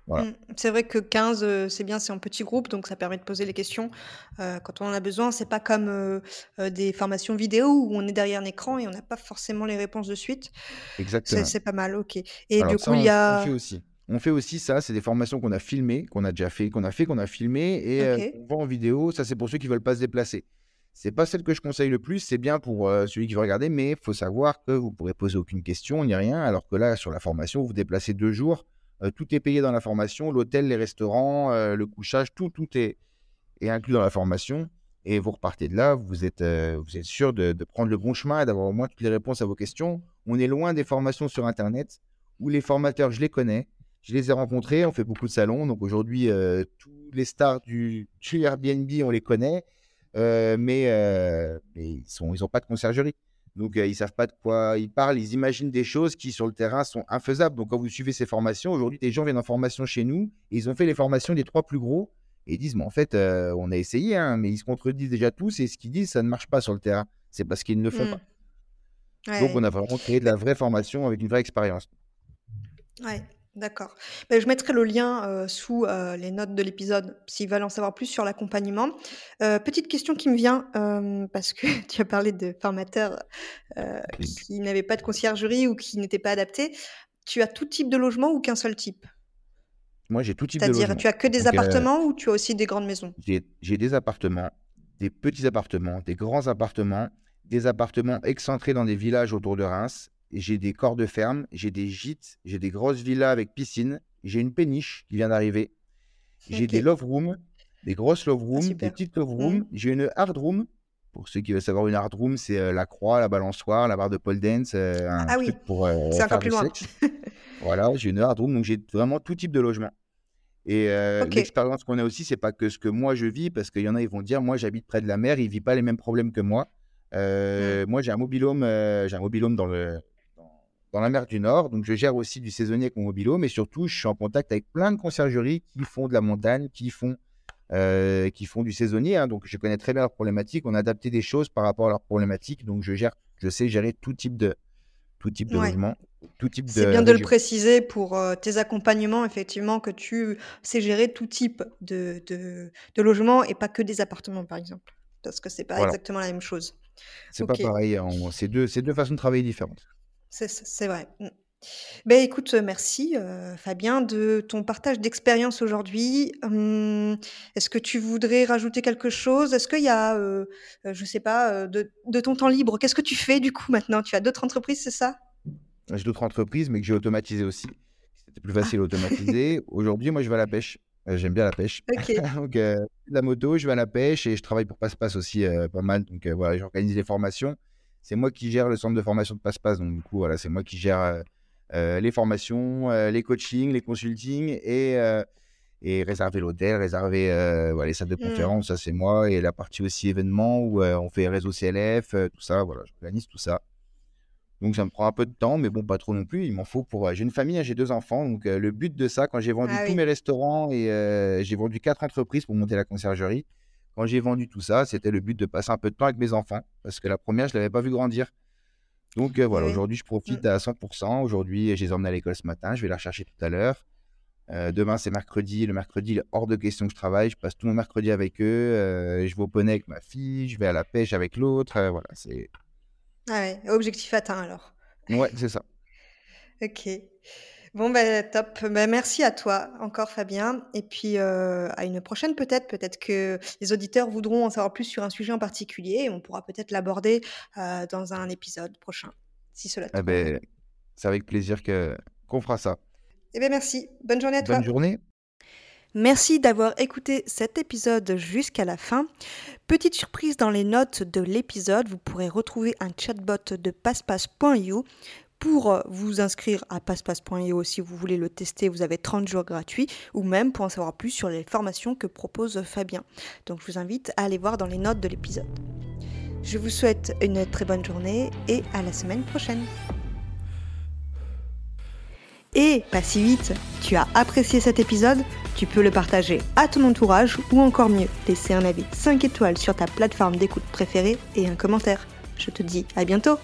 Voilà. Mm. C'est vrai que 15, euh, c'est bien, c'est en petit groupe, donc ça permet de poser les questions euh, quand on en a besoin. C'est pas comme des formations vidéo où on est derrière un écran et on n'a pas forcément les réponses de suite. Exactement. c'est pas mal, ok. Et Alors du coup, il on, y on a... fait aussi. On fait aussi ça, c'est des formations qu'on a filmées, qu'on a déjà fait, qu'on a fait, qu'on a filmées et euh, Ok. on vend en vidéo. Ça, c'est pour ceux qui veulent pas se déplacer. C'est pas celle que je conseille le plus. C'est bien pour euh, celui qui veut regarder, mais il faut savoir que vous pourrez poser aucune question ni rien. Alors que là, sur la formation, vous déplacez deux jours, euh, tout est payé dans la formation, l'hôtel, les restaurants, euh, le couchage, tout, tout est, inclus dans la formation. Et vous repartez de là, vous êtes, sûr de, prendre le bon chemin et d'avoir au moins toutes les réponses à vos questions. On est loin des formations sur Internet où les formateurs, je les connais, je les ai rencontrés, on fait beaucoup de salons. Donc aujourd'hui, tous les stars du, Airbnb, on les connaît, mais, euh, mais ils n'ont ils ont pas de conciergerie. Donc euh, ils savent pas de quoi ils parlent, ils imaginent des choses qui sur le terrain sont infaisables. Donc quand vous suivez ces formations, aujourd'hui, des gens viennent en formation chez nous, et ils ont fait les formations des trois plus gros, et ils disent, mais en fait, euh, on a essayé, hein, mais ils se contredisent déjà tous, et ce qu'ils disent, ça ne marche pas sur le terrain. C'est parce qu'ils ne le font Hmm. pas. Ouais, Donc on a vraiment créé de la vraie formation avec une vraie expérience. ouais, d'accord. Ben, je mettrai le lien euh, sous euh, les notes de l'épisode s'ils veulent en savoir plus sur l'accompagnement. Euh, petite question qui me vient, parce que tu as parlé de formateurs qui n'avaient pas de conciergerie ou qui n'étaient pas adaptés. Tu as tout type de logement ou qu'un seul type? Moi, j'ai tout type de C'est-à-dire, logement. tu as que des Donc, appartements ou tu as aussi des grandes maisons? J'ai des appartements, des petits appartements, des grands appartements, des appartements excentrés dans des villages autour de Reims. J'ai des corps de ferme, j'ai des gîtes, j'ai des grosses villas avec piscine, j'ai une péniche qui vient d'arriver, j'ai des love rooms, des grosses love rooms, des petites love rooms, j'ai une hard room. Pour ceux qui veulent savoir, une hard room, c'est euh, la croix, la balançoire, la barre de pole dance, euh, un Ah oui, truc pour euh, c'est encore plus loin. Voilà, j'ai une hard room, donc j'ai vraiment tout type de logement. Et euh, l'expérience qu'on a aussi, c'est pas que ce que moi je vis, parce qu'il y en a, ils vont dire, moi j'habite près de la mer, il vit pas les mêmes problèmes que moi. Euh, Moi j'ai un mobilhome, euh, j'ai un mobilhome dans le dans, la mer du Nord, donc je gère aussi du saisonnier avec mon mobilhome, et surtout je suis en contact avec plein de conciergeries qui font de la montagne, qui font euh, qui font du saisonnier. hein. donc je connais très bien leurs problématiques. On a adapté des choses par rapport à leurs problématiques, donc je gère, je sais gérer tout type de tout type de Ouais. logement, tout type de C'est bien de le préciser pour euh, tes accompagnements, effectivement, que tu sais gérer tout type de, de, de logement et pas que des appartements, par exemple. Parce que c'est pas Voilà. exactement la même chose. C'est Ok, pas pareil, c'est deux, c'est deux façons de travailler différentes. C'est c'est vrai. Mm. Ben écoute, euh, merci euh, Fabien de ton partage d'expérience aujourd'hui. Hum, Est-ce que tu voudrais rajouter quelque chose? Est-ce qu'il y a, euh, euh, je sais pas, euh, de, de ton temps libre, qu'est-ce que tu fais du coup maintenant? Tu as d'autres entreprises, c'est ça? J'ai d'autres entreprises, mais que j'ai automatisées aussi. C'était plus facile à automatiser. Aujourd'hui, moi, je vais à la pêche. J'aime bien la pêche. Ok, Donc, de la moto, je vais à la pêche et je travaille pour Passe-Passe aussi pas mal. Donc, voilà, j'organise les formations. C'est moi qui gère le centre de formation de Passe-Passe. Donc, du coup, voilà, c'est moi qui gère euh, euh, les formations, euh, les coachings, les consultings et, euh, et réserver l'hôtel, réserver voilà, les salles de Hmm. conférence. Ça, c'est moi. Et la partie aussi événements où on fait réseau CLF, tout ça. Voilà, j'organise tout ça. Donc ça me prend un peu de temps, mais bon, pas trop non plus. Il m'en faut pour. J'ai une famille, hein, j'ai deux enfants. Donc euh, le but de ça, quand j'ai vendu Ah tous oui. mes restaurants et euh, j'ai vendu quatre entreprises pour monter la conciergerie, quand j'ai vendu tout ça, c'était le but de passer un peu de temps avec mes enfants. Parce que la première, je ne l'avais pas vu grandir. Donc euh, voilà, oui. aujourd'hui, je profite à 100%. Aujourd'hui, je les emmène à l'école ce matin. Je vais la rechercher tout à l'heure. Euh, demain, c'est mercredi. Le mercredi, il est hors de question que je travaille. Je passe tout mon mercredi avec eux. Euh, je vais au poney avec ma fille. Je vais à la pêche avec l'autre. Euh, voilà, c'est. Ah ouais, objectif atteint alors. Ouais, c'est ça. Ok. Bon, ben top. Ben, merci à toi encore, Fabien. Et puis, euh, à une prochaine peut-être. Peut-être que les auditeurs voudront en savoir plus sur un sujet en particulier et on pourra peut-être l'aborder euh, dans un épisode prochain, si cela te Eh convient. ben, c'est avec plaisir que qu'on fera ça. Eh bien, merci. Bonne journée à toi. Bonne journée. Merci d'avoir écouté cet épisode jusqu'à la fin. Petite surprise dans les notes de l'épisode, vous pourrez retrouver un chatbot de passepasse.io. Pour euh, vous inscrire à passepasse.io si vous voulez le tester, vous avez 30 jours gratuits ou même pour en savoir plus sur les formations que propose Fabien. Donc je vous invite à aller voir dans les notes de l'épisode. Je vous souhaite une très bonne journée et à la semaine prochaine. Et pas si vite, tu as apprécié cet épisode Tu peux le partager à ton entourage ou encore mieux, laisser un avis 5 étoiles sur ta plateforme d'écoute préférée et un commentaire. Je te dis à bientôt